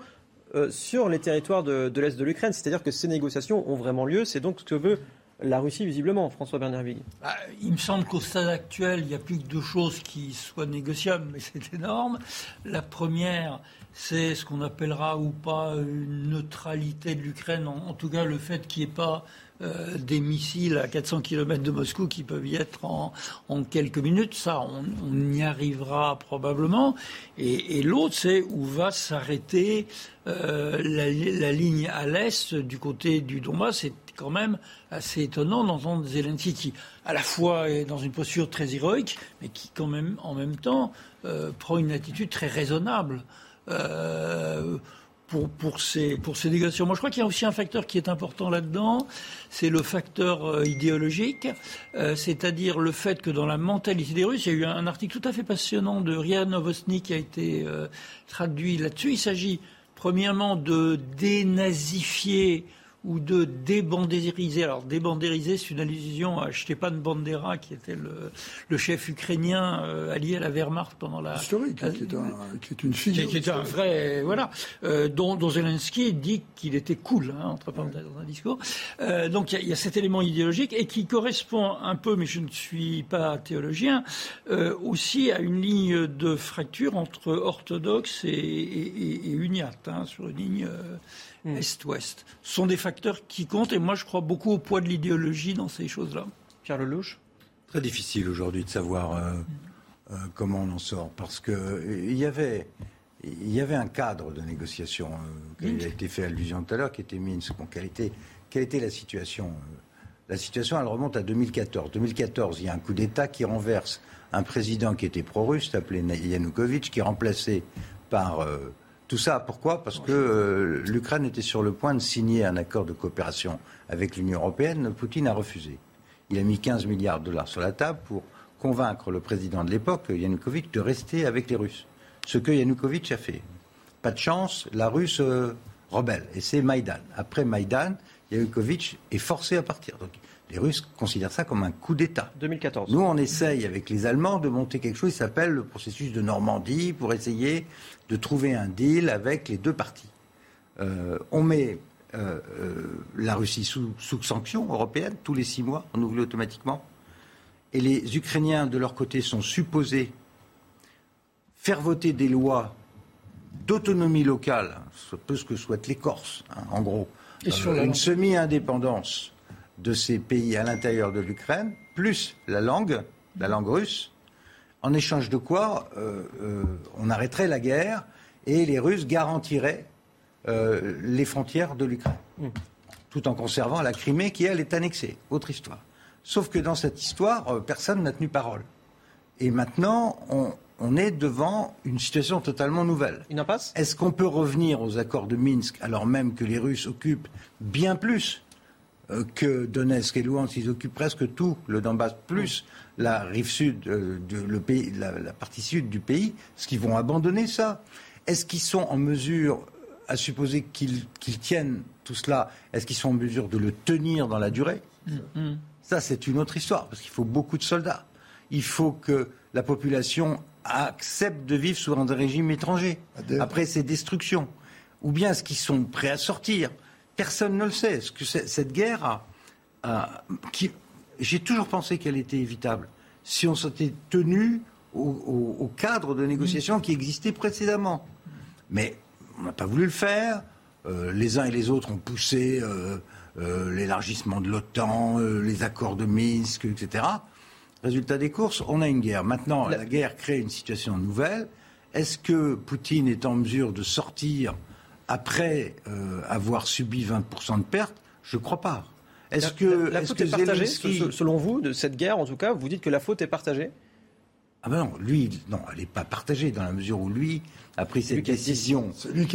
euh, sur les territoires de, l'Est de l'Ukraine. C'est-à-dire que ces négociations ont vraiment lieu. C'est donc ce que veut la Russie, visiblement, François Bernard
bah, Il me semble qu'au stade actuel, il n'y a plus que deux choses qui soient négociables, mais c'est (laughs) énorme. La première, c'est ce qu'on appellera ou pas une neutralité de l'Ukraine, en, tout cas le fait qu'il n'y ait pas euh, des missiles à 400 km de Moscou qui peuvent y être en, quelques minutes. Ça, on, y arrivera probablement. Et, l'autre, c'est où va s'arrêter euh, la, ligne à l'est du côté du Donbass. C'est quand même assez étonnant d'entendre Zelensky qui, à la fois, est dans une posture très héroïque, mais qui, quand même, en même temps, euh, prend une attitude très raisonnable. Pour, pour, ces, pour ces. Moi, je crois qu'il y a aussi un facteur qui est important là-dedans, c'est le facteur euh, idéologique, euh, c'est-à-dire le fait que dans la mentalité des Russes, il y a eu un, article tout à fait passionnant de Ria Novosny qui a été traduit là-dessus. Il s'agit premièrement de dénazifier ou de débandériser. Alors débandériser, c'est une allusion à Stepan Bandera, qui était le, chef ukrainien euh, allié à la Wehrmacht pendant la...
Historique, qui, est un, qui, est une figure.
Qui, est un vrai... Voilà. Euh, dont, dont, Zelensky dit qu'il était cool, hein, entre parenthèses, dans un discours. Euh, donc il y, y, a cet élément idéologique et qui correspond un peu, mais je ne suis pas théologien, aussi à une ligne de fracture entre orthodoxe et, et, et, uniate, hein, sur une ligne... Hmm. Est-Ouest, sont des facteurs qui comptent. Et moi, je crois beaucoup au poids de l'idéologie dans ces choses-là.
Pierre Lelouch?
Très difficile aujourd'hui de savoir euh, euh, comment on en sort. Parce qu'il euh, il y, avait, il y avait un cadre de négociation qui a été fait allusion tout à l'heure, qui était Minsk. Bon, quelle, était, quelle était la situation La situation, elle remonte à 2014. 2014, il y a un coup d'État qui renverse un président qui était pro-russe, appelé Yanukovych, qui est remplacé par tout ça, pourquoi? Parce que euh, l'Ukraine était sur le point de signer un accord de coopération avec l'Union européenne. Poutine a refusé. Il a mis 15 milliards de dollars sur la table pour convaincre le président de l'époque, Yanukovych, de rester avec les Russes. Ce que Yanukovych a fait. Pas de chance, la Russe euh, rebelle. Et c'est Maïdan. Après Maïdan, Yanukovych est forcé à partir. Les Russes considèrent ça comme un coup d'État.
2014.
Nous, on essaye avec les Allemands de monter quelque chose qui s'appelle le processus de Normandie pour essayer de trouver un deal avec les deux parties. Euh, on met euh, euh, la Russie sous, sous sanction européenne tous les six mois, renouvelée automatiquement. Et les Ukrainiens, de leur côté, sont supposés faire voter des lois d'autonomie locale, peu ce que souhaitent les Corses, hein, en gros, Et sur une semi-indépendance de ces pays à l'intérieur de l'Ukraine, plus la langue, la langue russe, en échange de quoi euh, euh, on arrêterait la guerre et les Russes garantiraient euh, les frontières de l'Ukraine, mmh. tout en conservant la Crimée qui, elle, est annexée. Autre histoire. Sauf que dans cette histoire, personne n'a tenu parole. Et maintenant, on, on est devant une situation totalement nouvelle.
Une impasse?
Est-ce qu'on peut revenir aux accords de Minsk alors même que les Russes occupent bien plus que Donetsk et Luhansk, ils occupent presque tout le Donbass, plus la rive sud, euh, de, le pays, la, partie sud du pays, est-ce qu'ils vont abandonner ça Est-ce qu'ils sont en mesure, à supposer qu'ils tiennent tout cela, est-ce qu'ils sont en mesure de le tenir dans la durée? Mm-hmm. Ça, c'est une autre histoire, parce qu'il faut beaucoup de soldats. Il faut que la population accepte de vivre sous un régime étranger, après ces destructions. Ou bien est-ce qu'ils sont prêts à sortir? Personne ne le sait. Que cette guerre a, j'ai toujours pensé qu'elle était évitable si on s'était tenu au, cadre de négociation qui existait précédemment. Mais on n'a pas voulu le faire. Euh, les uns et les autres ont poussé euh, euh, l'élargissement de l'OTAN, les accords de Minsk, etc. Résultat des courses, on a une guerre. Maintenant, la guerre crée une situation nouvelle. Est-ce que Poutine est en mesure de sortir après euh, avoir subi 20% de pertes, je ne crois pas.
Est-ce que la, faute est, partagée, selon vous, de cette guerre, en tout cas, vous dites que la faute est partagée?
Ah ben non, lui, non, elle n'est pas partagée dans la mesure où lui a pris cette décision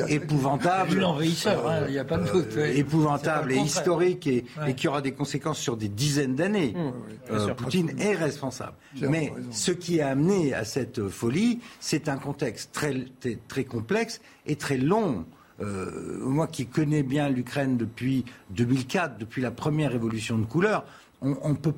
épouvantable,
l'envahisseur, il n'y a pas de doute,
épouvantable et historique et, qui aura des conséquences sur des dizaines d'années. Mmh. Euh, Poutine est responsable. Mais ce qui a amené à cette folie, c'est un contexte très, très complexe et très long. Euh, moi qui connais bien l'Ukraine depuis 2004, depuis la première révolution de couleur, on, peut,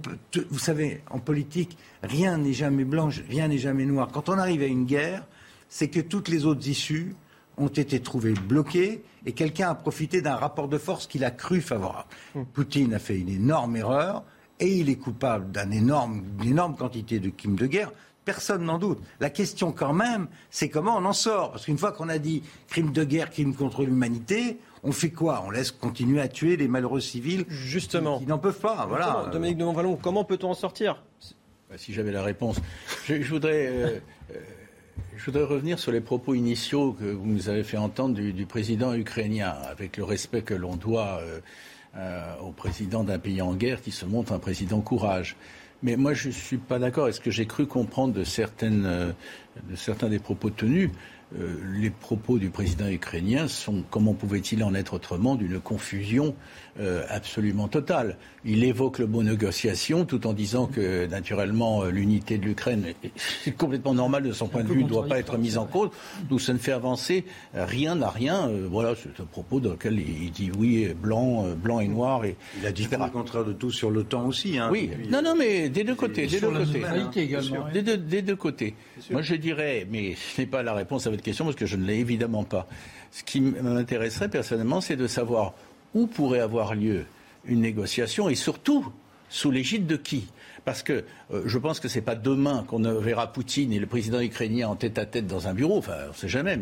vous savez, en politique, rien n'est jamais blanc, rien n'est jamais noir. Quand on arrive à une guerre, c'est que toutes les autres issues ont été trouvées bloquées et quelqu'un a profité d'un rapport de force qu'il a cru favorable. Hum. Poutine a fait une énorme erreur et il est coupable d'une énorme, énorme quantité de crimes de guerre. Personne n'en doute. La question quand même, c'est comment on en sort. Parce qu'une fois qu'on a dit crime de guerre, crime contre l'humanité, on fait quoi? On laisse continuer à tuer les malheureux civils
Justement.
qui, n'en peuvent pas. Voilà.
Dominique de Montvalon, comment peut-on en sortir?
Bah, Si j'avais la réponse. Je, voudrais, euh, euh, je voudrais revenir sur les propos initiaux que vous nous avez fait entendre du, président ukrainien, avec le respect que l'on doit euh, au président d'un pays en guerre qui se montre un président courage. Mais moi, je ne suis pas d'accord. Est-ce que j'ai cru comprendre euh, de certains des propos tenus euh, les propos du président ukrainien sont, comment pouvait-il en être autrement, d'une confusion euh, absolument totale. Il évoque le mot négociation tout en disant que, naturellement, euh, l'unité de l'Ukraine, est complètement normal de son point de vue, ne doit pas être mise en cause. Donc ça ne fait avancer rien à rien. voilà, c'est un propos dans lequel il dit oui, blanc, blanc et noir. Et,
il a dit le contraire de tout sur l'OTAN aussi. Hein,
oui, non, non, mais des deux côtés. Des deux côtés. Des, deux, des deux côtés. Moi, je dirais, mais ce n'est pas la réponse à question parce que je ne l'ai évidemment pas. Ce qui m'intéresserait personnellement, c'est de savoir où pourrait avoir lieu une négociation et surtout sous l'égide de qui? Parce que euh, je pense que ce n'est pas demain qu'on verra Poutine et le président ukrainien en tête à tête dans un bureau, enfin on ne sait jamais,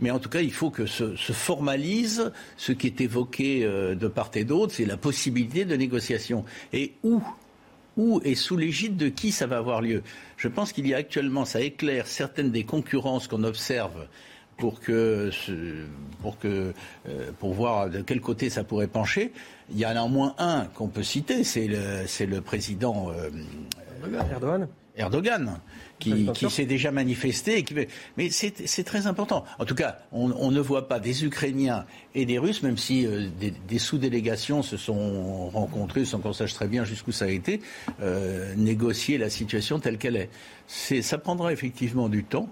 mais, en tout cas il faut que se, formalise ce qui est évoqué euh, de part et d'autre, c'est la possibilité de négociation. Et où? Où et sous l'égide de qui ça va avoir lieu? Je pense qu'il y a actuellement, ça éclaire certaines des concurrences qu'on observe pour que pour que euh, pour voir de quel côté ça pourrait pencher. Il y en a au moins un qu'on peut citer, c'est le c'est le président euh,
Erdogan.
Erdogan, qui, s'est déjà manifesté. qui... Mais c'est très important. En tout cas, on, ne voit pas des Ukrainiens et des Russes, même si euh, des, sous-délégations se sont rencontrées, sans qu'on sache très bien jusqu'où ça a été, euh, négocier la situation telle qu'elle est. Ça prendra effectivement du temps.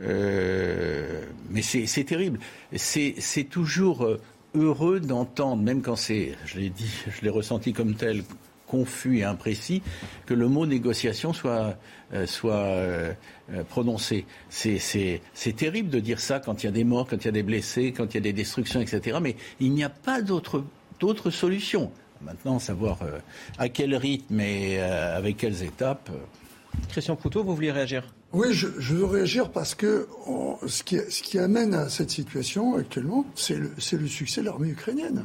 Euh, mais c'est terrible. C'est toujours heureux d'entendre, même quand c'est, je l'ai dit, (laughs) je l'ai ressenti comme tel, confus et imprécis que le mot négociation soit, euh, soit euh, euh, prononcé. C'est terrible de dire ça quand il y a des morts, quand il y a des blessés, quand il y a des destructions, etc. Mais il n'y a pas d'autre solution. Maintenant, savoir à quel rythme et avec quelles étapes.
Christian Proutot, vous vouliez réagir?
Oui, je, veux réagir parce que ce, qui, amène à cette situation actuellement, c'est le, succès de l'armée ukrainienne.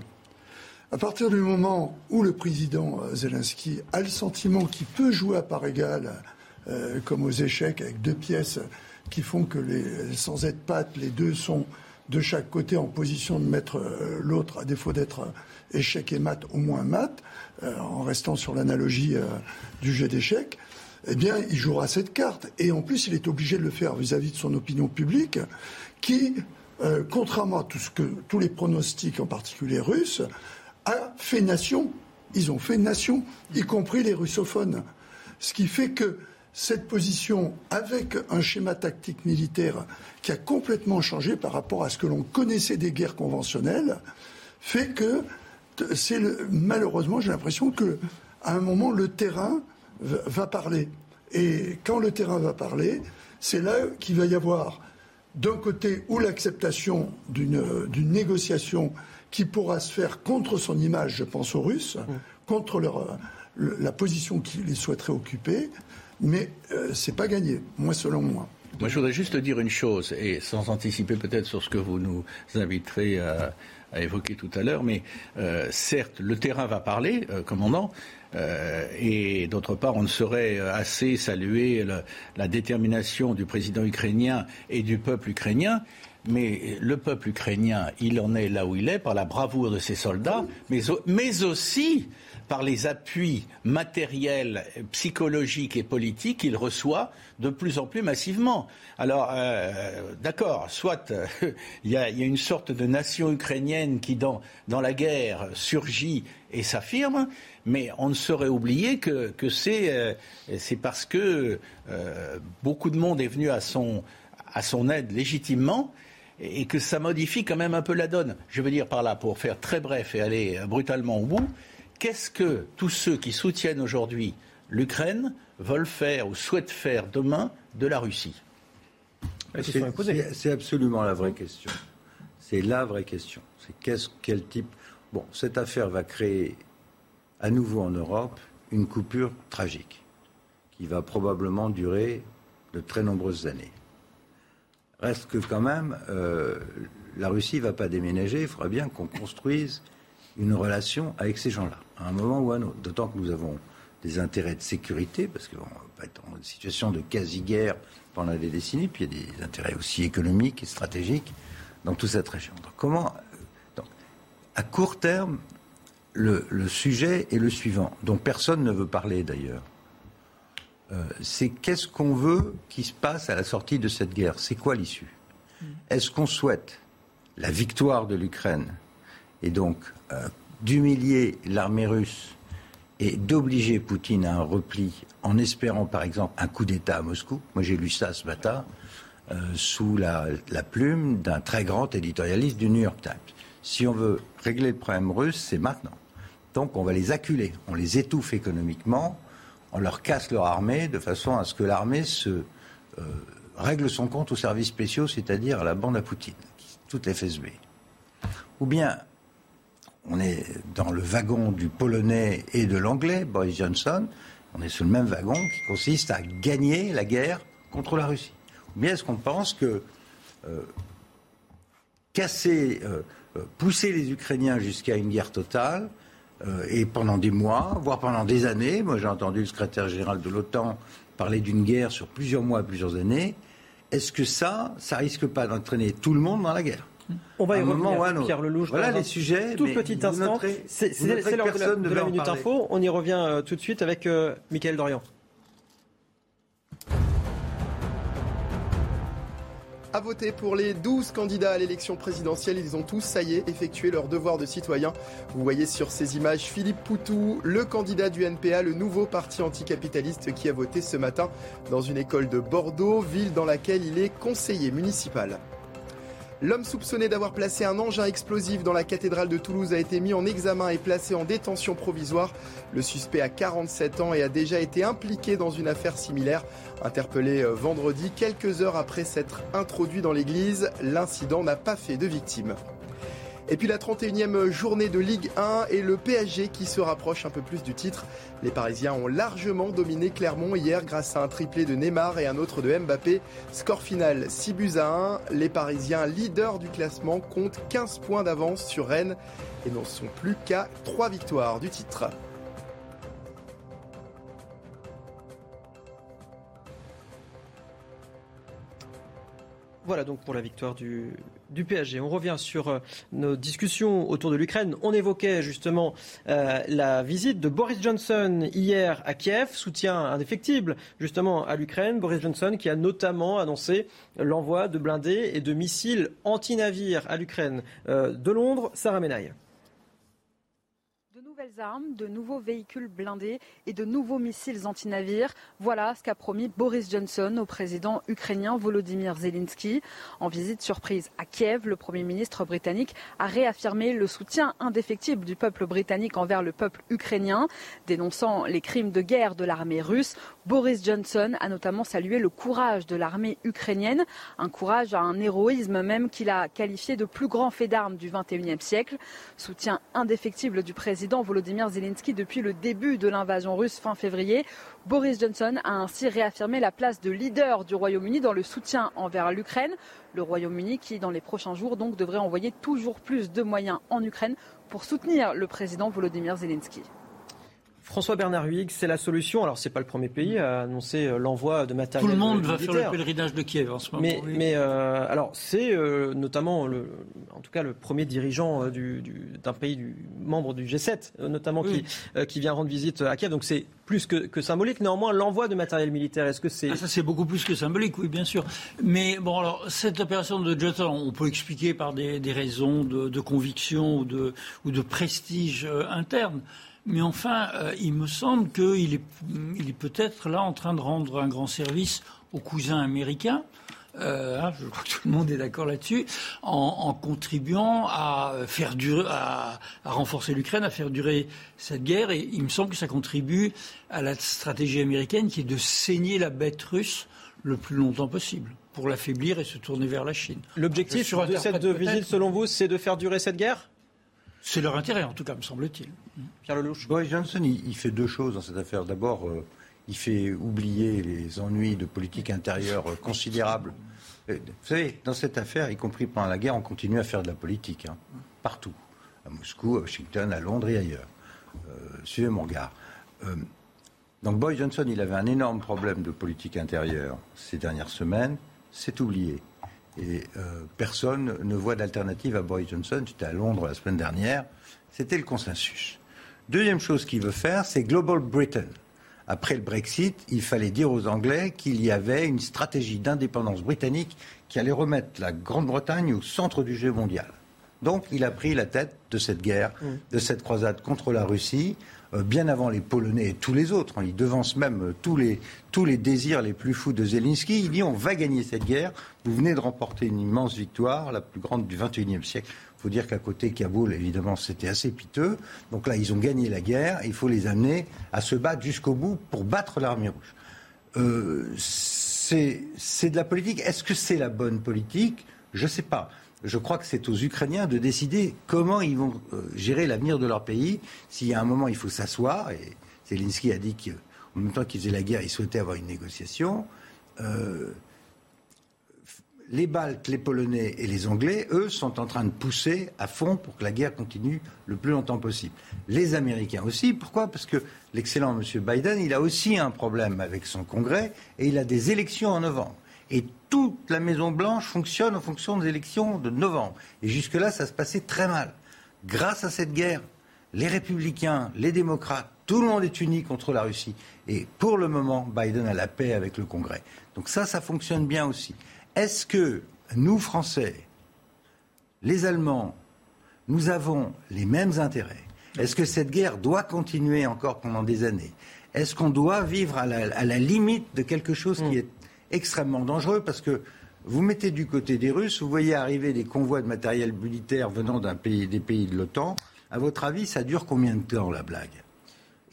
À partir du moment où le président euh, Zelensky a le sentiment qu'il peut jouer à part égale, euh, comme aux échecs, avec deux pièces qui font que sans être pattes, les deux sont de chaque côté en position de mettre euh, l'autre, à défaut d'être échec et mat, au moins mat, en restant sur l'analogie du jeu d'échecs, eh bien, il jouera cette carte. Et en plus, il est obligé de le faire vis-à-vis de son opinion publique, qui, contrairement à tout ce que, tous les pronostics, en particulier russes, a fait nation. Ils ont fait nation, y compris les russophones. Ce qui fait que cette position, avec un schéma tactique militaire qui a complètement changé par rapport à ce que l'on connaissait des guerres conventionnelles, fait que malheureusement, j'ai l'impression que à un moment le terrain va parler. Et quand le terrain va parler, c'est là qu'il va y avoir d'un côté ou l'acceptation d'une négociation qui pourra se faire contre son image, je pense aux Russes, contre leur, la position qu'ils souhaiteraient occuper, mais euh, c'est pas gagné, moi selon moi.
Moi, je voudrais juste dire une chose, et sans anticiper peut-être sur ce que vous nous inviterez à, évoquer tout à l'heure, mais euh, certes, le terrain va parler, euh, commandant, et d'autre part, on ne saurait assez saluer la détermination du président ukrainien et du peuple ukrainien mais le peuple ukrainien, il en est là où il est par la bravoure de ses soldats, mais, aussi par les appuis matériels, psychologiques et politiques qu'il reçoit de plus en plus massivement. Alors, euh, d'accord, soit euh, (laughs) il y, a une sorte de nation ukrainienne qui, dans la guerre, surgit et s'affirme, mais on ne saurait oublier que, que c'est euh, parce que beaucoup de monde est venu à son, à son aide légitimement et que ça modifie quand même un peu la donne. Je veux dire par là, pour faire très bref et aller brutalement au bout, qu'est-ce que tous ceux qui soutiennent aujourd'hui l'Ukraine veulent faire ou souhaitent faire demain de la Russie?
C'est absolument la vraie question. C'est la vraie question. C'est qu'est-ce, quel type? Bon, cette affaire va créer à nouveau en Europe une coupure tragique qui va probablement durer de très nombreuses années. Reste que quand même, euh, la Russie ne va pas déménager. Il faudra bien qu'on construise une relation avec ces gens-là, à un moment ou à un autre. D'autant que nous avons des intérêts de sécurité, parce qu'on va être en situation de quasi-guerre pendant des décennies, puis il y a des intérêts aussi économiques et stratégiques dans toute cette région. Donc, comment, donc, à court terme, le, sujet est le suivant, dont personne ne veut parler d'ailleurs. Euh, c'est qu'est-ce qu'on veut qui se passe à la sortie de cette guerre? C'est quoi l'issue? Mm. Est-ce qu'on souhaite la victoire de l'Ukraine et donc euh, d'humilier l'armée russe et d'obliger Poutine à un repli en espérant par exemple un coup d'État à Moscou? Moi j'ai lu ça ce matin euh, sous la, plume d'un très grand éditorialiste du New York Times. Si on veut régler le problème russe, c'est maintenant. Donc on va les acculer, on les étouffe économiquement, on leur casse leur armée de façon à ce que l'armée se euh, règle son compte aux services spéciaux, c'est-à-dire à la bande à Poutine, toute FSB. Ou bien on est dans le wagon du polonais et de l'anglais, Boris Johnson, on est sur le même wagon qui consiste à gagner la guerre contre la Russie. Ou bien est-ce qu'on pense que euh, casser, euh, pousser les Ukrainiens jusqu'à une guerre totale, euh, et pendant des mois, voire pendant des années. Moi, j'ai entendu le secrétaire général de l'OTAN parler d'une guerre sur plusieurs mois, plusieurs années. Est-ce que ça, ça risque pas d'entraîner tout le monde dans la guerre?
On va y revenir, Pierre Lelouch.
Voilà les sujets.
Tout petit instant. C'est l'heure de, la, Minute Info. On y revient euh, tout de suite avec euh, Michael Dorian.
À voter pour les 12 candidats à l'élection présidentielle, ils ont tous, ça y est, effectué leur devoir de citoyen. Vous voyez sur ces images Philippe Poutou, le candidat du NPA, le nouveau parti anticapitaliste qui a voté ce matin dans une école de Bordeaux, ville dans laquelle il est conseiller municipal. L'homme soupçonné d'avoir placé un engin explosif dans la cathédrale de Toulouse a été mis en examen et placé en détention provisoire. Le suspect a 47 ans et a déjà été impliqué dans une affaire similaire. Interpellé euh, vendredi, quelques heures après s'être introduit dans l'église, l'incident n'a pas fait de victimes. Et puis la 31e journée de Ligue 1 et le PSG qui se rapproche un peu plus du titre. Les Parisiens ont largement dominé Clermont hier grâce à un triplé de Neymar et un autre de Mbappé. Score final 6 buts à 1. Les Parisiens, leaders du classement, comptent 15 points d'avance sur Rennes et n'en sont plus qu'à 3 victoires du titre.
Voilà donc pour la victoire du, du PSG. On revient sur euh, nos discussions autour de l'Ukraine. On évoquait justement euh, la visite de Boris Johnson hier à Kiev, soutien indéfectible justement à l'Ukraine. Boris Johnson qui a notamment annoncé l'envoi de blindés et de missiles anti-navires à l'Ukraine. Euh, de Londres, Sarah Menaille
nouvelles armes, de nouveaux véhicules blindés et de nouveaux missiles anti-navires. Voilà ce qu'a promis Boris Johnson au président ukrainien Volodymyr Zelensky. En visite surprise à Kiev, le Premier ministre britannique a réaffirmé le soutien indéfectible du peuple britannique envers le peuple ukrainien. Dénonçant les crimes de guerre de l'armée russe, Boris Johnson a notamment salué le courage de l'armée ukrainienne, un courage, un héroïsme même qu'il a qualifié de plus grand fait d'armes du XXIe siècle. Soutien indéfectible du président Volodymyr Zelensky depuis le début de l'invasion russe fin février. Boris Johnson a ainsi réaffirmé la place de leader du Royaume-Uni dans le soutien envers l'Ukraine. Le Royaume-Uni qui, dans les prochains jours, donc, devrait envoyer toujours plus de moyens en Ukraine pour soutenir le président Volodymyr Zelensky.
François Bernard Huyghe, c'est la solution. Alors, c'est pas le premier pays à annoncer euh, l'envoi de matériel.
Tout le monde va faire le pèlerinage de Kiev en ce moment.
Mais, mais euh, alors, c'est euh, notamment, le, en tout cas, le premier dirigeant du, d'un pays du, membre du G7, notamment, qui, qui vient rendre visite à Kiev. Donc, c'est plus que, que symbolique. Néanmoins, l'envoi de matériel militaire, est-ce que c'est.
Ah, ça, c'est beaucoup plus que symbolique, oui, bien sûr. Mais bon, alors, cette opération de Johnson, on peut expliquer par des, des raisons de, de, conviction ou de, ou de prestige interne. Mais enfin, euh, il me semble qu'il est, il est peut-être là en train de rendre un grand service aux cousins américains. euh, hein, je crois que tout le monde est d'accord là-dessus, en, contribuant à faire durer, à, renforcer l'Ukraine, à faire durer cette guerre. Et il me semble que ça contribue à la stratégie américaine qui est de saigner la bête russe le plus longtemps possible pour l'affaiblir et se tourner vers la Chine.
L'objectif de cette visite, selon vous, c'est de faire durer cette guerre?
C'est leur intérêt, en tout cas, me semble-t-il.
Pierre Lelouch. Boris Johnson, il, fait deux choses dans cette affaire. D'abord, euh, il fait oublier les ennuis de politique intérieure considérables. Vous savez, dans cette affaire, y compris pendant la guerre, on continue à faire de la politique, hein, partout. À Moscou, à Washington, à Londres et ailleurs. Euh, suivez mon regard. Euh, donc Boris Johnson, il avait un énorme problème de politique intérieure ces dernières semaines. C'est oublié. Et euh, personne ne voit d'alternative à Boris Johnson. J'étais à Londres la semaine dernière. C'était le consensus. Deuxième chose qu'il veut faire, c'est Global Britain après le Brexit, il fallait dire aux Anglais qu'il y avait une stratégie d'indépendance britannique qui allait remettre la Grande-Bretagne au centre du jeu mondial. Donc il a pris la tête de cette guerre, mm. de cette croisade contre la Russie, euh, bien avant les Polonais et tous les autres. Il devance même euh, tous les, tous les désirs les plus fous de Zelensky. Il dit on va gagner cette guerre. Vous venez de remporter une immense victoire, la plus grande du XXIe siècle faut dire qu'à côté, Kaboul, évidemment, c'était assez piteux. Donc là, ils ont gagné la guerre. Il faut les amener à se battre jusqu'au bout pour battre l'armée rouge. Euh, c'est de la politique. Est-ce que c'est la bonne politique? Je ne sais pas. Je crois que c'est aux Ukrainiens de décider comment ils vont euh, gérer l'avenir de leur pays. S'il y a un moment, il faut s'asseoir. Et Zelensky a dit qu'en même temps qu'il faisait la guerre, il souhaitait avoir une négociation. Euh, les Baltes, les Polonais et les Anglais, eux, sont en train de pousser à fond pour que la guerre continue le plus longtemps possible. Les Américains aussi. Pourquoi? Parce que l'excellent M. Biden, il a aussi un problème avec son Congrès et il a des élections en novembre. Et toute la Maison-Blanche fonctionne en fonction des élections de novembre. Et jusque-là, ça se passait très mal. Grâce à cette guerre, les républicains, les démocrates, tout le monde est uni contre la Russie. Et pour le moment, Biden a la paix avec le Congrès. Donc ça, ça fonctionne bien aussi. Est-ce que nous, Français, les Allemands, nous avons les mêmes intérêts? Est-ce que cette guerre doit continuer encore pendant des années? Est-ce qu'on doit vivre à la, limite de quelque chose qui mm. est extrêmement dangereux? Parce que vous mettez du côté des Russes, vous voyez arriver des convois de matériel militaire venant d'un pays, des pays de l'OTAN. À votre avis, ça dure combien de temps la blague?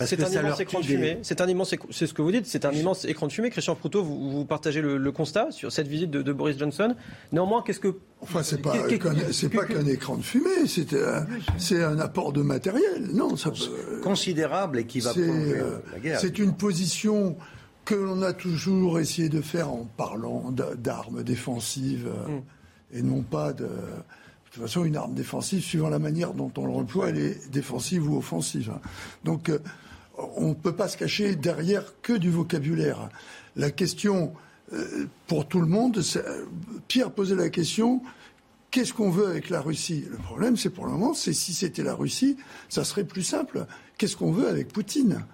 C'est un immense écran de fumée. C'est un immense, c'est ce que vous dites, c'est un immense écran de fumée. Christian Proutot, vous, partagez le, constat sur cette visite de, Boris Johnson. Néanmoins, qu'est-ce que
Enfin, c'est pas, c'est pas qu'un écran de fumée, c'est un apport de matériel. Non, ça
considérable et qui va prolonger euh, la guerre.
C'est une position que l'on a toujours essayé de faire en parlant d'armes défensives euh, mm. et non pas de. De toute façon, une arme défensive, suivant la manière dont on l'emploie, elle est défensive ou offensive. Donc, euh, on ne peut pas se cacher derrière que du vocabulaire. La question euh, pour tout le monde, Pierre posait la question qu'est-ce qu'on veut avec la Russie? Le problème, c'est pour le moment, c'est si c'était la Russie, ça serait plus simple. Qu'est-ce qu'on veut avec Poutine?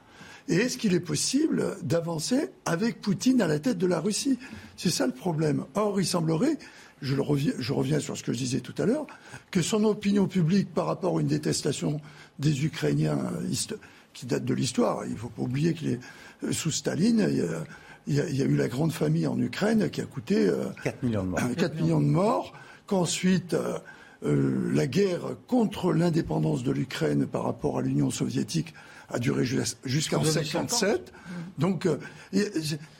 Et est-ce qu'il est possible d'avancer avec Poutine à la tête de la Russie? C'est ça le problème. Or, il semblerait, je, reviens, je reviens sur ce que je disais tout à l'heure, que son opinion publique par rapport à une détestation des Ukrainiens qui date de l'histoire. Il ne faut pas oublier que euh, sous Staline, il y, a, eu la grande famille en Ukraine qui a coûté
4 euh, millions de morts.
4 millions de morts. Qu'ensuite, euh, la guerre contre l'indépendance de l'Ukraine par rapport à l'Union soviétique a duré jusqu'à 1957. Donc,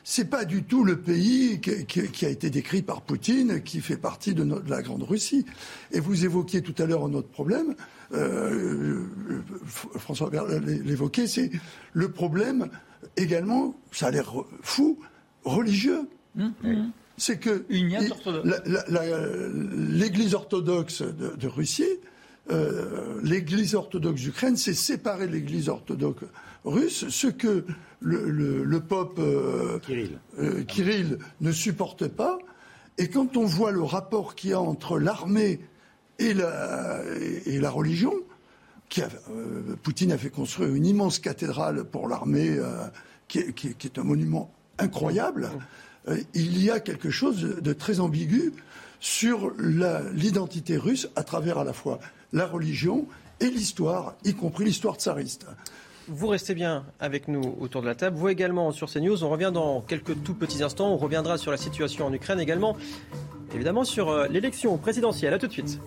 c'est pas du tout le pays qui, a été décrit par Poutine, qui fait partie de, la Grande Russie. Et vous évoquiez tout à l'heure un autre problème, euh, François l'évoquait, c'est le problème également, ça a l'air fou, religieux. Hum. C'est que l'Église orthodoxe de, Russie, euh, l'Église orthodoxe d'Ukraine s'est séparée de l'Église orthodoxe russe, ce que le, le, pope euh, Kirill ne supporte pas. Et quand on voit le rapport qu'il y a entre l'armée et la, et la religion. Qui a, euh, Poutine a fait construire une immense cathédrale pour l'armée, euh, qui, qui, qui, est un monument incroyable. Euh, il y a quelque chose de, très ambigu sur l'identité russe à travers à la fois la religion et l'histoire, y compris l'histoire tsariste.
Vous restez bien avec nous autour de la table. Vous également sur CNews. On revient dans quelques tout petits instants. On reviendra sur la situation en Ukraine également. Évidemment sur euh, l'élection présidentielle. A tout de suite.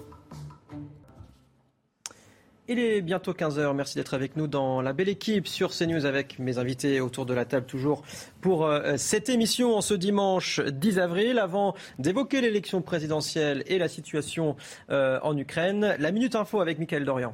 Il est bientôt 15h. Merci d'être avec nous dans la belle équipe sur CNews avec mes invités autour de la table toujours pour euh, cette émission en ce dimanche 10 avril. Avant d'évoquer l'élection présidentielle et la situation euh, en Ukraine, la Minute Info avec Michael Dorian.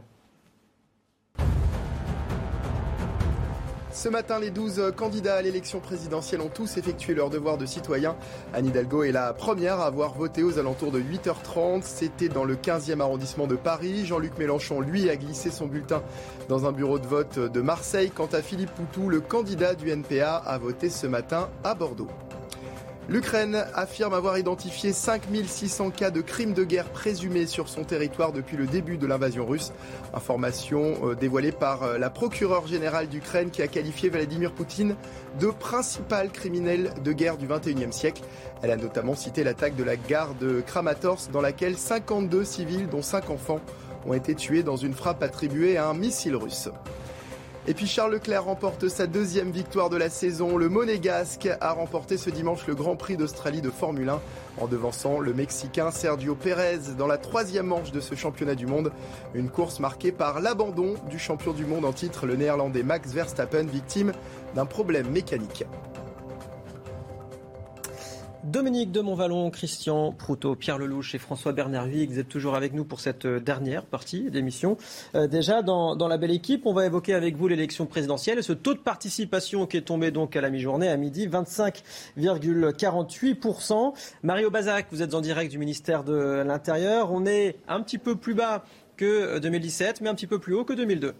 Ce matin, les 12 candidats à l'élection présidentielle ont tous effectué leur devoir de citoyen. Anne Hidalgo est la première à avoir voté aux alentours de 8h30. C'était dans le 15e arrondissement de Paris. Jean-Luc Mélenchon, lui, a glissé son bulletin dans un bureau de vote de Marseille. Quant à Philippe Poutou, le candidat du NPA, a voté ce matin à Bordeaux. L'Ukraine affirme avoir identifié 5600 cas de crimes de guerre présumés sur son territoire depuis le début de l'invasion russe. Information euh, dévoilée par euh, la procureure générale d'Ukraine qui a qualifié Vladimir Poutine de principal criminel de guerre du 21e siècle. Elle a notamment cité l'attaque de la gare de Kramatorsk dans laquelle 52 civils, dont 5 enfants, ont été tués dans une frappe attribuée à un missile russe. Et puis Charles Leclerc remporte sa deuxième victoire de la saison. Le Monégasque a remporté ce dimanche le Grand Prix d'Australie de Formule 1 en devançant le Mexicain Sergio Pérez dans la troisième manche de ce championnat du monde. Une course marquée par l'abandon du champion du monde en titre, le néerlandais Max Verstappen, victime d'un problème mécanique.
Dominique de Montvalon, Christian Proutot, Pierre Lelouch et François Bernard-Vie, vous êtes toujours avec nous pour cette euh, dernière partie d'émission. Euh, déjà, dans, la belle équipe, on va évoquer avec vous l'élection présidentielle et ce taux de participation qui est tombé donc à la mi-journée, à midi, 25,48%. Mario Bazac, vous êtes en direct du ministère de l'Intérieur. On est un petit peu plus bas que 2017, euh, mais un petit peu plus haut que 2002.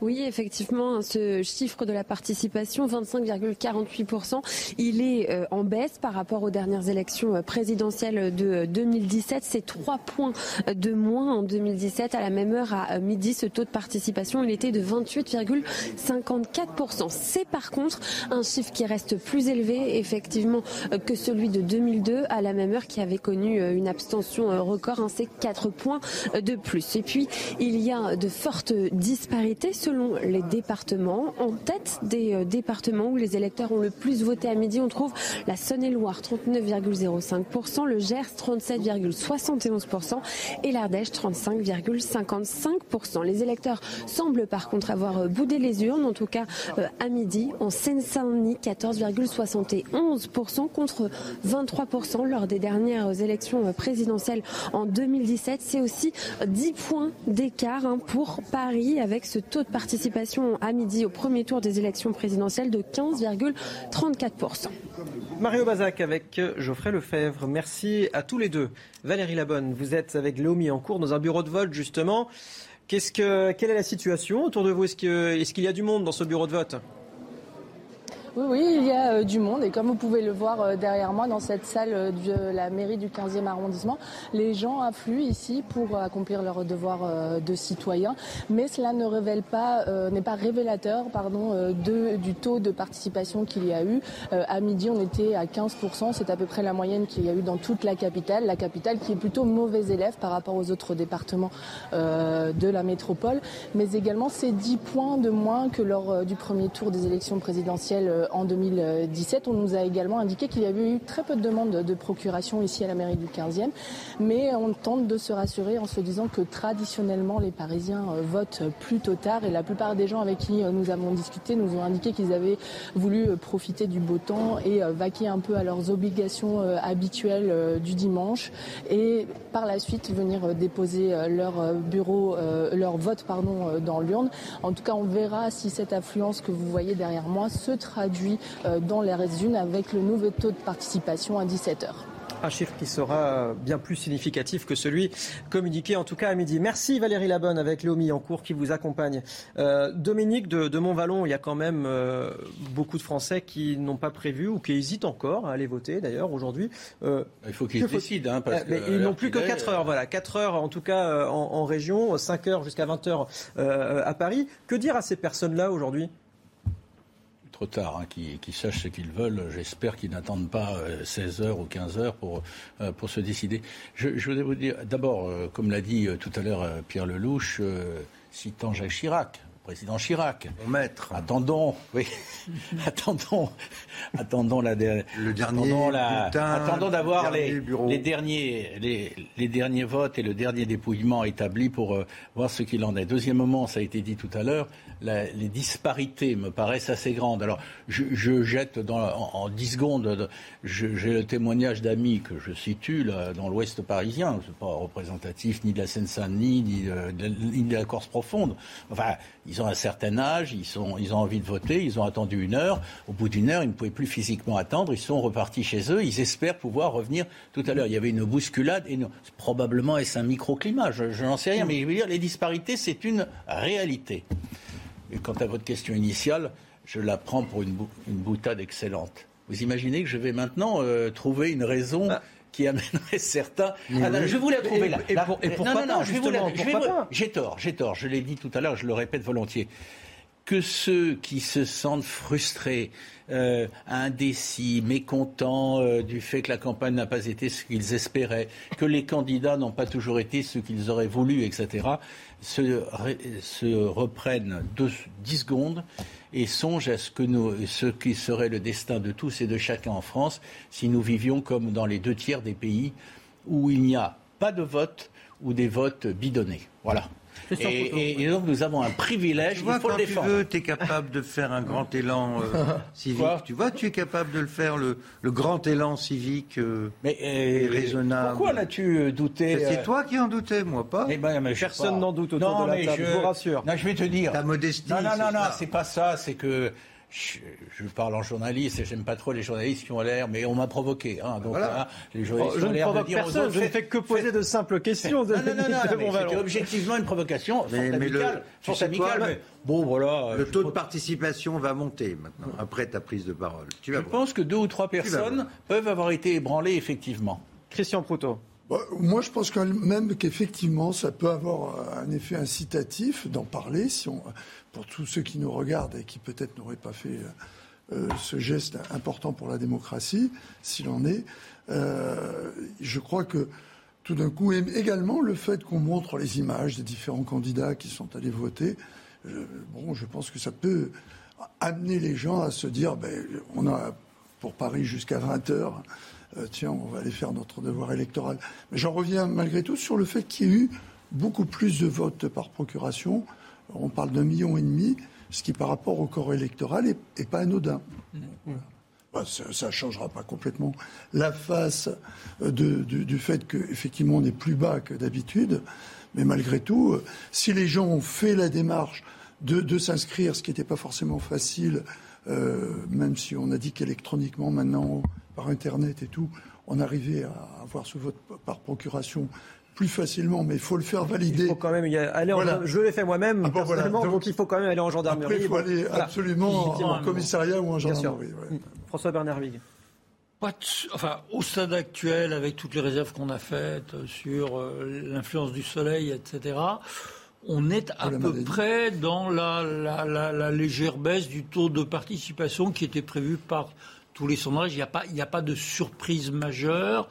Oui, effectivement, ce chiffre de la participation, 25,48%, il est euh, en baisse par rapport aux dernières élections euh, présidentielles de 2017. C'est 3 points de moins en 2017. À la même heure, à midi, ce taux de participation, il était de 28,54%. C'est par contre un chiffre qui reste plus élevé, effectivement, euh, que celui de 2002, à la même heure, qui avait connu une abstention record. Hein, c'est 4 points de plus. Et puis, il y a de fortes disparités selon les départements. En tête des euh, départements où les électeurs ont le plus voté à midi, on trouve la Saône-et-Loire 39,05%, le Gers 37,71% et l'Ardèche 35,55%. Les électeurs semblent par contre avoir euh, boudé les urnes, en tout cas euh, à midi, en Seine-Saint-Denis 14,71% contre 23% lors des dernières élections présidentielles en 2017. C'est aussi 10 points d'écart hein, pour Paris avec ce taux de participation à midi au premier tour des élections présidentielles de 15,34%.
Mario Bazac avec Geoffrey Lefebvre. Merci à tous les deux. Valérie Labonne, vous êtes avec Léomi en cours dans un bureau de vote justement. Quelle est la situation autour de vous? Est-ce qu'il y a du monde dans ce bureau de vote?
Oui, oui, il y a euh, du monde. Et comme vous pouvez le voir euh, derrière moi dans cette salle euh, de la mairie du 15e arrondissement, les gens affluent ici pour accomplir leur devoir de citoyen, mais cela ne révèle pas, n'est pas révélateur, pardon, du taux de participation qu'il y a eu. à midi, on était à 15%, c'est à peu près la moyenne qu'il y a eu dans toute la capitale, la capitale qui est plutôt mauvais élève par rapport aux autres départements de la métropole, mais également c'est 10 points de moins que lors du premier tour des élections présidentielles en 2017. On nous a également indiqué qu'il y avait eu très peu de demandes de procuration ici à la mairie du 15e, mais on tente de se rassurer en se disant que traditionnellement les Parisiens euh, votent plutôt tard et la plupart des gens avec qui euh, nous avons discuté nous ont indiqué qu'ils avaient voulu euh, profiter du beau temps et vaquer un peu à leurs obligations habituelles du dimanche et par la suite venir déposer leur bureau, leur vote pardon, dans l'urne. En tout cas, on verra si cette affluence que vous voyez derrière moi se traduit euh, dans les unes avec le nouveau taux de participation à 17 heures.
Un chiffre qui sera bien plus significatif que celui communiqué en tout cas à midi. Merci Valérie Labonne avec Léomi en cours qui vous accompagne. Euh, Dominique de, Montvalon, il y a quand même euh, beaucoup de Français qui n'ont pas prévu ou qui hésitent encore à aller voter d'ailleurs aujourd'hui.
il faut qu'ils décident. Hein, parce
mais ils n'ont plus que 4 heures. Voilà, 4 heures en tout cas en, en région, 5 heures jusqu'à 20 heures à Paris. Que dire à ces personnes-là aujourd'hui?
Trop tard, hein, qui, sachent ce qu'ils veulent. J'espère qu'ils n'attendent pas 16 euh, heures ou 15 heures pour, euh, pour se décider. Je, voudrais vous dire, d'abord, euh, comme l'a dit tout à l'heure Pierre Lelouch, citant Jacques Chirac, président Chirac.
Mon maître.
Attendons, oui, (laughs) attendons, attendons la,
le dernier
attendons, la, attendons d'avoir les, derniers, les, les derniers votes et le dernier dépouillement établi pour euh, voir ce qu'il en est. Deuxième moment, ça a été dit tout à l'heure, les disparités me paraissent assez grandes. Alors, je, je jette dans, en, en 10 secondes, de- je- j'ai le témoignage d'amis que je situe là, dans l'Ouest parisien. C'est pas représentatif ni de la Seine-Saint-Denis ni de, de- ni de la Corse profonde. Enfin, ils ont un certain âge, ils, sont, ils ont envie de voter, ils ont attendu une heure. Au bout d'une heure, ils ne pouvaient plus physiquement attendre. Ils sont repartis chez eux. Ils espèrent pouvoir revenir tout à l'heure. Il y avait une bousculade et probablement est-ce un microclimat. Je, je n'en sais rien, mais je veux dire, les disparités, c'est une réalité. Quant à votre question initiale, je la prends pour une, bou- une boutade excellente. Vous imaginez que je vais maintenant euh, trouver une raison qui amènerait (laughs) certains. Ah, non, je la trouver là.
et pour- pourquoi
non, non,
pas,
je vais vous la-
justement,
je vais
pourquoi
vous-
pas
J'ai tort, j'ai tort. Je l'ai dit tout à l'heure, je le répète volontiers. Que ceux qui se sentent frustrés, euh, indécis, mécontents euh, du fait que la campagne n'a pas été ce qu'ils espéraient, que les candidats n'ont pas toujours été ce qu'ils auraient voulu, etc., se, se reprennent deux, 10 secondes et songent à ce, que ce qui serait le destin de tous et de chacun en France si nous vivions comme dans les deux tiers des pays où il n'y a pas de vote ou des votes bidonnés. Voilà. Et, donc nous avons un privilège,
Tu vois,
il faut
quand
le
tu
défendre.
veux, tu es capable de faire un grand élan euh, civique. tu vois, tu es capable de le faire, le, le grand élan civique euh, et raisonnable.
Pourquoi l'as-tu euh, douté
C'est
euh,
toi qui en doutais, moi pas.
Eh ben, mais je
Personne n'en doute autour
non,
de la
mais
table, je vous rassure.
Non, je vais te dire.
Ta modestie.
Non, non, non, non, c'est pas ça. C'est que je, je parle en journaliste et j'aime pas trop les journalistes qui ont l'air, mais on m'a provoqué. Hein, donc
Voilà.
les journalistes
Oh, je
ont
ne
l'air de
provoque
dire aux
personne,
autres,
je ne fais que poser de simples questions. de-
Non, non, non, (laughs) c'était objectivement une provocation
Mais- mais le- tu sais
amicale, mais bon, voilà.
Le taux de participation va monter maintenant, après ta prise de parole. Tu vas
Je
voir.
pense que deux ou trois personnes peuvent avoir été ébranlées, effectivement.
Christian Proutot.
Bah, moi, je pense quand même qu'effectivement, ça peut avoir un effet incitatif d'en parler, si on, pour tous ceux qui nous regardent et qui peut-être n'auraient pas fait euh, euh, ce geste important pour la démocratie, s'il en est. Euh, je crois que tout d'un coup, et également le fait qu'on montre les images des différents candidats qui sont allés voter, bon, je pense que ça peut amener les gens à se dire, ben, on a pour Paris jusqu'à 20 heures. Tiens, on va aller faire notre devoir électoral. Mais j'en reviens malgré tout sur le fait qu'il y ait eu beaucoup plus de votes par procuration. On parle d'un million et demi, ce qui par rapport au corps électoral est, pas anodin. Bah, ça ne changera pas complètement la face euh, du, fait qu'effectivement on est plus bas que d'habitude. Mais malgré tout, euh, si les gens ont fait la démarche de, de s'inscrire, ce qui n'était pas forcément facile, euh, même si on a dit qu'électroniquement maintenant, par Internet et tout, on arrivait à avoir ce vote par procuration plus facilement, mais il faut le faire valider.
Il faut quand même y aller en-
Voilà.
Je l'ai fait moi-même,
Ah bon, voilà.
personnellement, donc,
Donc,
il faut quand même aller en gendarmerie.
Après, il faut
Bon,
aller
voilà.
absolument en, en commissariat ou en gendarmerie. ouais.
François Bernard Vig.
Pas de- enfin, au stade actuel, avec toutes les réserves qu'on a faites euh, sur euh, l'influence du soleil, etc., on est à peu près dans la, la- la- la légère baisse du taux de participation qui était prévu par tous les sondages. Il n'y a, pas- il n'y a pas de surprise majeure.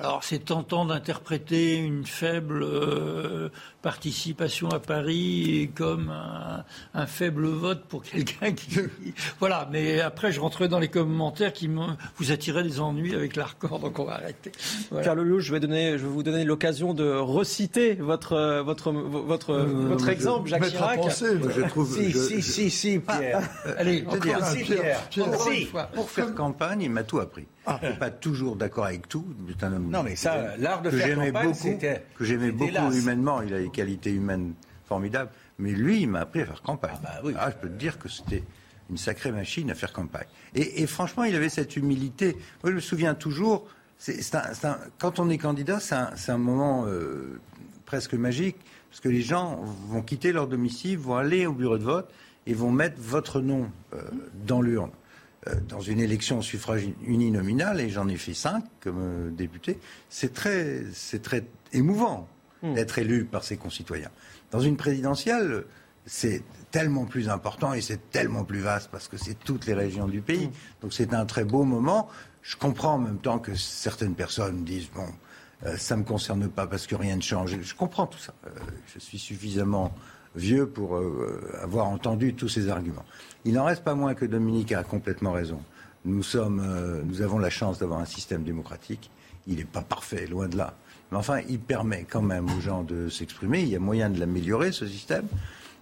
Alors, c'est tentant d'interpréter une faible euh, participation à Paris comme un, un faible vote pour quelqu'un qui... (laughs) voilà, mais après, je rentrerai dans les commentaires qui vous attiraient des ennuis avec l'ARCOR, donc on va arrêter. Voilà.
Pierre Lelouch, je vais, donner, je vais vous donner l'occasion de reciter votre, euh, votre, votre, votre
je-
exemple, Jacques
mettre à
Chirac.
penser,
Moi, je trouve-
Si,
je-
si,
je-
si, si, Pierre.
Allez,
Je veux dire,
si, Pierre.
Encore
Si.
une fois, pour faire campagne, il m'a tout appris. Je suis pas toujours d'accord avec tout. C'est un homme
Non, mais ça, l'art de
que
faire
j'aimais
campagne,
beaucoup, que j'aimais beaucoup humainement. Il a des qualités humaines formidables. Mais lui, il m'a appris à faire campagne.
Ah, bah oui.
je peux te dire que c'était une sacrée machine à faire campagne. Et, et franchement, il avait cette humilité. Moi, je me souviens toujours. c'est- c'est un- c'est un- quand on est candidat, c'est un, moment euh, presque magique parce que les gens vont quitter leur domicile, vont aller au bureau de vote et vont mettre votre nom euh, dans l'urne. Euh, dans une élection au suffrage uninominal, et j'en ai fait cinq comme député, c'est très, c'est très émouvant d'être élu par ses concitoyens. Dans une présidentielle, c'est tellement plus important et c'est tellement plus vaste parce que c'est toutes les régions du pays. Donc c'est un très beau moment. Je comprends en même temps que certaines personnes disent bon, euh, ça me concerne pas parce que rien ne change. Je comprends tout ça. Euh, je suis suffisamment vieux pour euh, avoir entendu tous ces arguments. Il n'en reste pas moins que Dominique a complètement raison. Nous, sommes, euh, nous avons la chance d'avoir un système démocratique. Il n'est pas parfait, loin de là. Mais enfin, il permet quand même aux gens de s'exprimer. Il y a moyen de l'améliorer, ce système.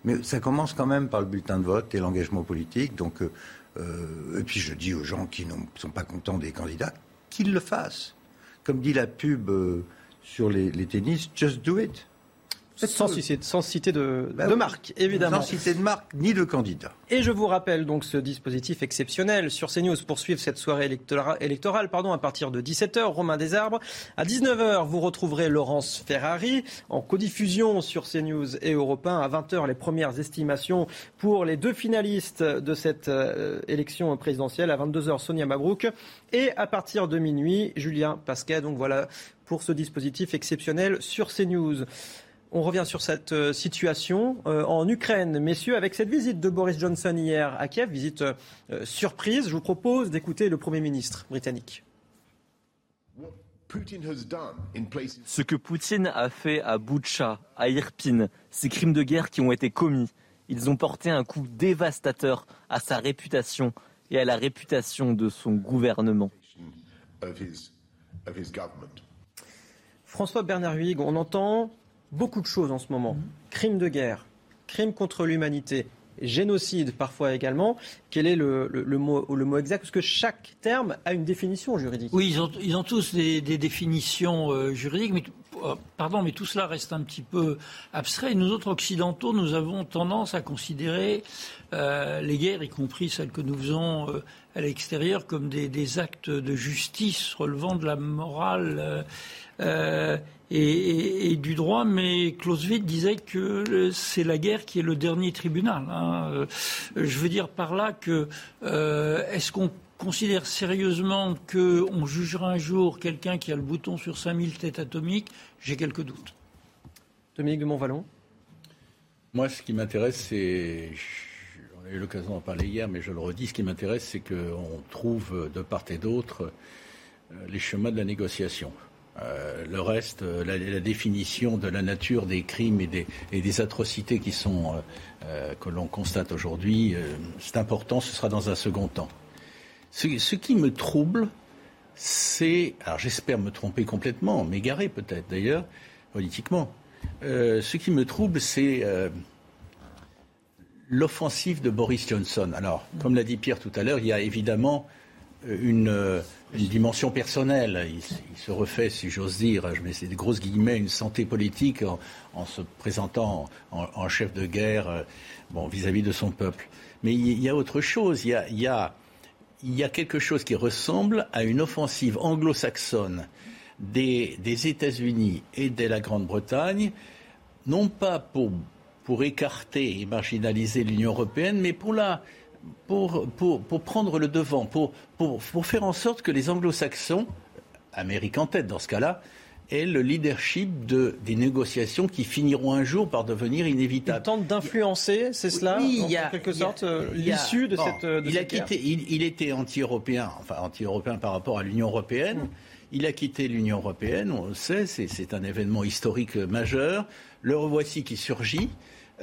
Mais ça commence quand même par le bulletin de vote et l'engagement politique. Donc, euh, euh, et puis je dis aux gens qui ne sont pas contents des candidats qu'ils le fassent. Comme dit la pub sur les, les tennis, just do it.
Sans citer, sans citer de,
Bah
de
oui.
marque, évidemment.
Sans citer de marque ni de candidat.
Et je vous rappelle donc ce dispositif exceptionnel sur CNews pour suivre cette soirée électora- électorale pardon, à partir de 17h, Romain Desarbres. À 19h, vous retrouverez Laurence Ferrari en codiffusion sur CNews et Europe 1. À 20h, les premières estimations pour les deux finalistes de cette euh, élection présidentielle. À 22h, Sonia Mabrouk. Et à partir de minuit, Julien Pasquet. Donc voilà pour ce dispositif exceptionnel sur CNews. On revient sur cette euh, situation euh, en Ukraine, messieurs, avec cette visite de Boris Johnson hier à Kiev, visite euh, surprise. Je vous propose d'écouter le Premier ministre britannique.
Ce que Poutine a fait à Boutcha, à Irpin, ces crimes de guerre qui ont été commis, ils ont porté un coup dévastateur à sa réputation et à la réputation de son gouvernement.
François Bernard Huyghe, on entend beaucoup de choses en ce moment. Crimes de guerre, crimes contre l'humanité, génocide parfois également. Quel est le, le- le mot, le mot exact? Parce que chaque terme a une définition juridique.
Oui, ils ont, ils ont tous des, des définitions euh, juridiques, mais euh, pardon, mais tout cela reste un petit peu abstrait. Nous autres occidentaux, nous avons tendance à considérer euh, les guerres, y compris celles que nous faisons euh, à l'extérieur, comme des, des actes de justice relevant de la morale. Euh, et, et- et du droit, mais Clausewitz disait que c'est la guerre qui est le dernier tribunal. hein. Euh, Je veux dire par là que euh, est-ce qu'on considère sérieusement qu'on jugera un jour quelqu'un qui a le bouton sur 5000 têtes atomiques? J'ai quelques doutes.
Dominique de Montvalon
Moi, ce qui m'intéresse, c'est. On a eu l'occasion d'en parler hier, mais je le redis, ce qui m'intéresse, c'est qu'on trouve de part et d'autre les chemins de la négociation. Euh, le reste, euh, la, définition de la nature des crimes et des, atrocités qui sont, euh, que l'on constate aujourd'hui, c'est important, ce sera dans un second temps. Ce, ce qui me trouble, c'est, alors j'espère me tromper complètement, m'égarer peut-être d'ailleurs, politiquement, ce qui me trouble, c'est l'offensive de Boris Johnson. Alors, comme l'a dit Pierre tout à l'heure, il y a évidemment une, une dimension personnelle. Il, se refait, si j'ose dire, je mets des grosses guillemets, une santé politique en, se présentant en, chef de guerre euh, vis-à-vis de son peuple. Mais il y, a autre chose. Il y a, quelque chose qui ressemble à une offensive anglo-saxonne des, États-Unis et de la Grande-Bretagne, non pas pour écarter et marginaliser l'Union européenne, mais pour, la, pour, pour, pour prendre le devant, pour, pour, pour faire en sorte que les anglo-saxons, Amérique en tête dans ce cas-là, aient le leadership de, des négociations qui finiront un jour par devenir inévitables.
Il tente d'influencer, c'est cela,
Oui,
en,
y a-
quelque sorte, euh, l'issue de
bon,
cette. de
il a
guerre
quitté, il, il était anti-européen, enfin anti-européen par rapport à l'Union européenne. Il a quitté l'Union européenne, on le sait, c'est, c'est un événement historique majeur. Le revoici qui surgit.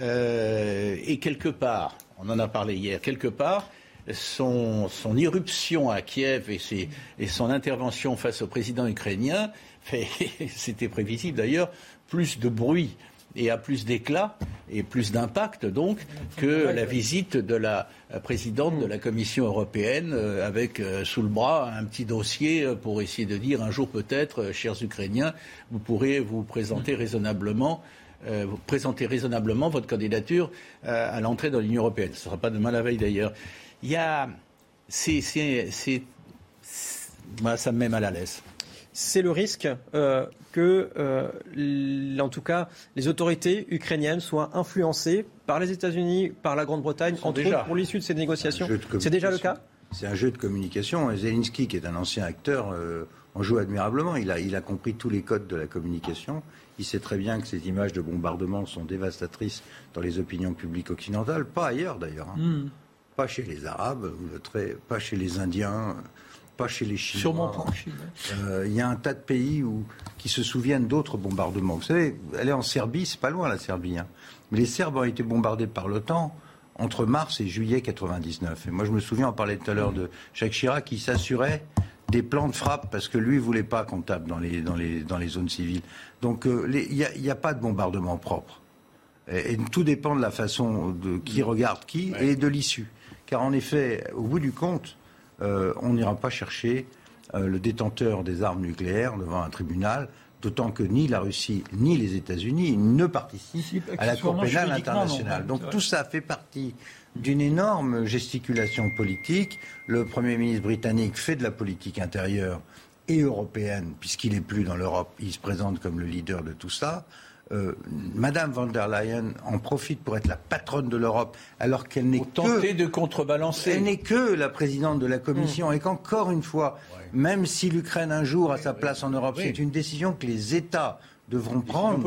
Euh, et quelque part, on en a parlé hier, quelque part, son, son irruption à Kiev et, ses- et son intervention face au président ukrainien (laughs) fait, c'était prévisible d'ailleurs, plus de bruit et a plus d'éclat et plus d'impact donc que la visite de la présidente de la Commission européenne euh, avec euh, sous le bras un petit dossier pour essayer de dire un jour peut-être, chers Ukrainiens, vous pourrez vous présenter raisonnablement euh, vous présenter raisonnablement votre candidature euh, à l'entrée dans l'Union européenne. Ce ne sera pas demain la veille d'ailleurs. Il y a, c'est, moi, ça me met mal à l'aise.
C'est le risque euh, que, euh, en tout cas, les autorités ukrainiennes soient influencées par les États-Unis, par la Grande-Bretagne, entre
déjà.
autres pour l'issue de ces négociations. C'est déjà le cas?
C'est un jeu de communication. Zelensky, qui est un ancien acteur, euh, en joue admirablement. Il a, il a compris tous les codes de la communication. Il sait très bien que ces images de bombardement sont dévastatrices dans les opinions publiques occidentales, pas ailleurs d'ailleurs. hein.
Hmm.
Pas chez les Arabes, pas chez les Indiens, pas chez les Chinois.
Sûrement pas en Chine.
Euh, Il y a un tas de pays où, qui se souviennent d'autres bombardements. Vous savez, aller en Serbie, c'est pas loin la Serbie. hein. Mais les Serbes ont été bombardés par l'OTAN entre mars et juillet 99. Et moi, je me souviens, on parlait tout à l'heure de Jacques Chirac, qui s'assurait des plans de frappe parce que lui, voulait pas qu'on tape dans les, dans les, dans les zones civiles. Donc, euh, il n'y a, il y a pas de bombardement propre. Et, et tout dépend de la façon de qui regarde qui et de l'issue. Car en effet, au bout du compte, euh, on n'ira pas chercher euh, le détenteur des armes nucléaires devant un tribunal, d'autant que ni la Russie ni les États-Unis ne participent à la Cour pénale internationale. Donc tout ça fait partie d'une énorme gesticulation politique. Le Premier ministre britannique fait de la politique intérieure et européenne, puisqu'il n'est plus dans l'Europe, il se présente comme le leader de tout ça. Euh, Madame von der Leyen en profite pour être la patronne de l'Europe, alors qu'elle n'est que
de contrebalancer.
Elle n'est que la présidente de la Commission, et qu'encore une fois, même si l'Ukraine un jour a sa place en Europe, c'est une décision que les États devront prendre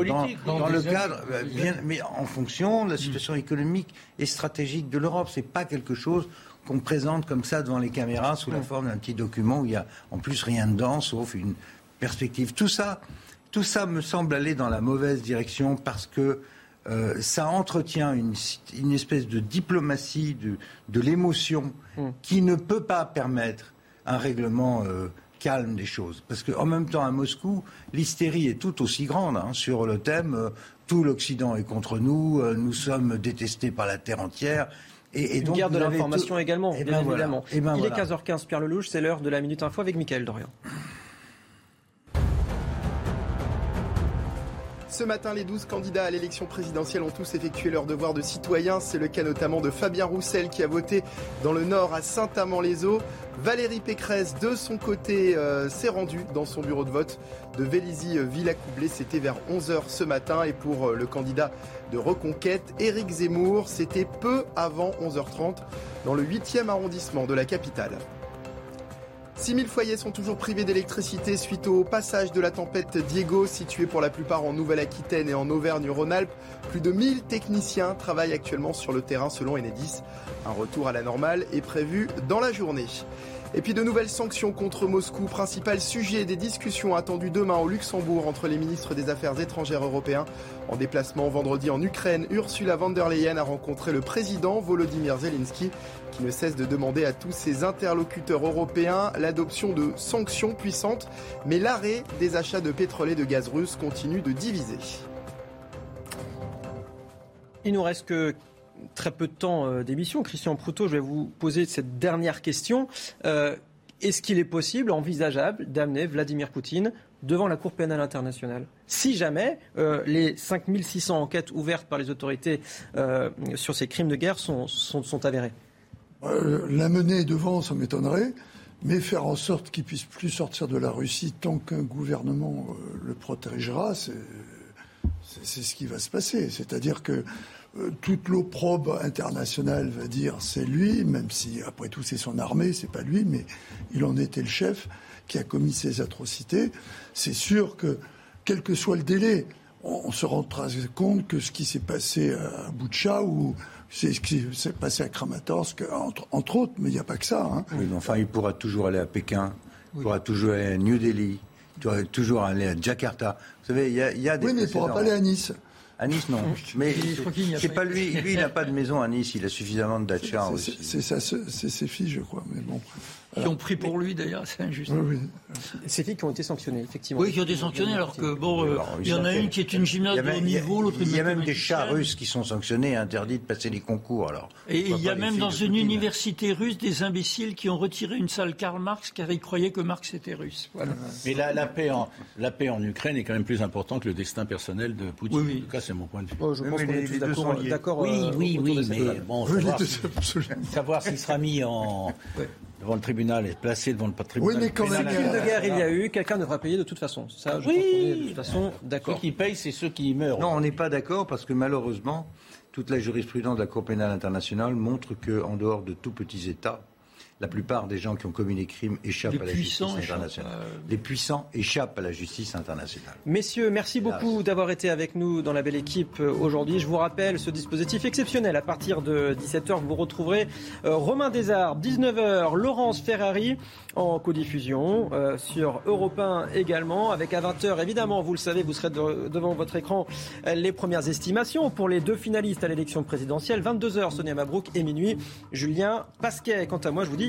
dans, le cadre, euh, bien- mais en fonction de la situation économique et stratégique de l'Europe. C'est pas quelque chose qu'on présente comme ça devant les caméras sous la forme d'un petit document où il y a en plus rien dedans, sauf une perspective. Tout ça, tout ça me semble aller dans la mauvaise direction parce que euh, ça entretient une, une espèce de diplomatie de, de l'émotion qui ne peut pas permettre un règlement euh, calme des choses. Parce qu'en même temps, à Moscou, l'hystérie est tout aussi grande hein, sur le thème euh, tout l'Occident est contre nous, euh, nous sommes détestés par la terre entière. Et, et
Une
donc,
guerre de l'information
tout-
également,
Eh
bien
ben voilà.
évidemment.
Eh ben
Il
voilà.
est 15h15, Pierre Lelouch, c'est l'heure de la Minute Info avec Mickaël Dorian.
Ce matin, les 12 candidats à l'élection présidentielle ont tous effectué leur devoir de citoyen. C'est le cas notamment de Fabien Roussel qui a voté dans le Nord à Saint-Amand-les-Eaux. Valérie Pécresse, de son côté, euh, s'est rendue dans son bureau de vote de Vélizy-Villacoublay. C'était vers 11h ce matin. Et pour euh, le candidat de Reconquête, Éric Zemmour, c'était peu avant 11h30 dans le 8e arrondissement de la capitale. 6 000 foyers sont toujours privés d'électricité suite au passage de la tempête Diego, située pour la plupart en Nouvelle-Aquitaine et en Auvergne-Rhône-Alpes. Plus de 1000 techniciens travaillent actuellement sur le terrain selon Enedis. Un retour à la normale est prévu dans la journée. Et puis de nouvelles sanctions contre Moscou, principal sujet des discussions attendues demain au Luxembourg entre les ministres des Affaires étrangères européens. En déplacement vendredi en Ukraine, Ursula von der Leyen a rencontré le président Volodymyr Zelensky qui ne cesse de demander à tous ses interlocuteurs européens l'adoption de sanctions puissantes. Mais l'arrêt des achats de pétrole et de gaz russe continue de diviser.
Il nous reste que très peu de temps euh, d'émission. Christian Proutot, je vais vous poser cette dernière question. Euh, Est-ce qu'il est possible, envisageable, d'amener Vladimir Poutine devant la Cour pénale internationale? Si jamais euh, les 5600 enquêtes ouvertes par les autorités euh, sur ces crimes de guerre sont, avérées?
L'amener devant, ça m'étonnerait, mais faire en sorte qu'il puisse plus sortir de la Russie tant qu'un gouvernement le protégera, c'est c'est- ce qui va se passer. C'est-à-dire que toute l'opprobre internationale va dire c'est lui, même si après tout c'est son armée, c'est pas lui, mais il en était le chef qui a commis ces atrocités. C'est sûr que quel que soit le délai, on, se rendra compte que ce qui s'est passé à Boutcha ou c'est ce qui s'est passé à Kramatorsk, entre, entre autres, mais il n'y a pas que ça. hein.
Oui, mais enfin, il pourra toujours aller à Pékin, il pourra toujours aller à New Delhi, il pourra toujours aller à Jakarta. Vous savez, il y y a des
Oui, mais il ne pourra pas aller à Nice.
À Nice, non. Mais c'est
pas-
lui. Lui, il n'a pas de maison à Nice. Il a suffisamment de dacha aussi.
C'est ses filles, je crois. Mais bon.
Qui ont pris pour lui d'ailleurs, c'est injuste.
Oui, oui.
Ces filles qui ont été sanctionnées, effectivement.
Oui, qui ont été sanctionnés alors que bon, euh, il y en a une qui est une gymnaste de haut niveau, l'autre
Il y a même des chats russes qui sont sanctionnés et interdits de passer les concours. Alors.
Et il y a même dans une
Poutine
université russe des imbéciles qui ont retiré une salle Karl Marx car ils croyaient que Marx était russe. Voilà.
Mais la, la paix en, la paix en Ukraine est quand même plus importante que le destin personnel de Poutine.
Oui, oui.
En tout cas, c'est mon point de vue.
Oh, je
Oui,
pense qu'on est tous d'accord-
Oui,
euh,
oui, oui, mais bon, savoir s'il sera mis en, devant le tribunal et placé devant le tribunal.
Oui, mais quand même,
Crime de guerre, il y a eu, quelqu'un devra payer de toute façon. Ça, je
Oui.
pense qu'on est de toute façon
Ceux
d'accord.
qui payent, c'est ceux qui meurent.
Non, on n'est pas d'accord parce que malheureusement, toute la jurisprudence de la Cour pénale internationale montre qu'en dehors de tout petits États, la plupart des gens qui ont commis les crimes échappent à la justice internationale. Les puissants échappent à la justice internationale.
Messieurs, merci beaucoup d'avoir été avec nous dans la belle équipe euh, aujourd'hui. Je vous rappelle ce dispositif exceptionnel. À partir de 17h, vous retrouverez euh, Romain Desarts, 19h, Laurence Ferrari en codiffusion euh, sur Europe 1 également. Avec à 20h, évidemment, vous le savez, vous serez devant votre écran les premières estimations pour les deux finalistes à l'élection présidentielle. 22h, Sonia Mabrouk et minuit, Julien Pasquet. Quant à moi, je vous dis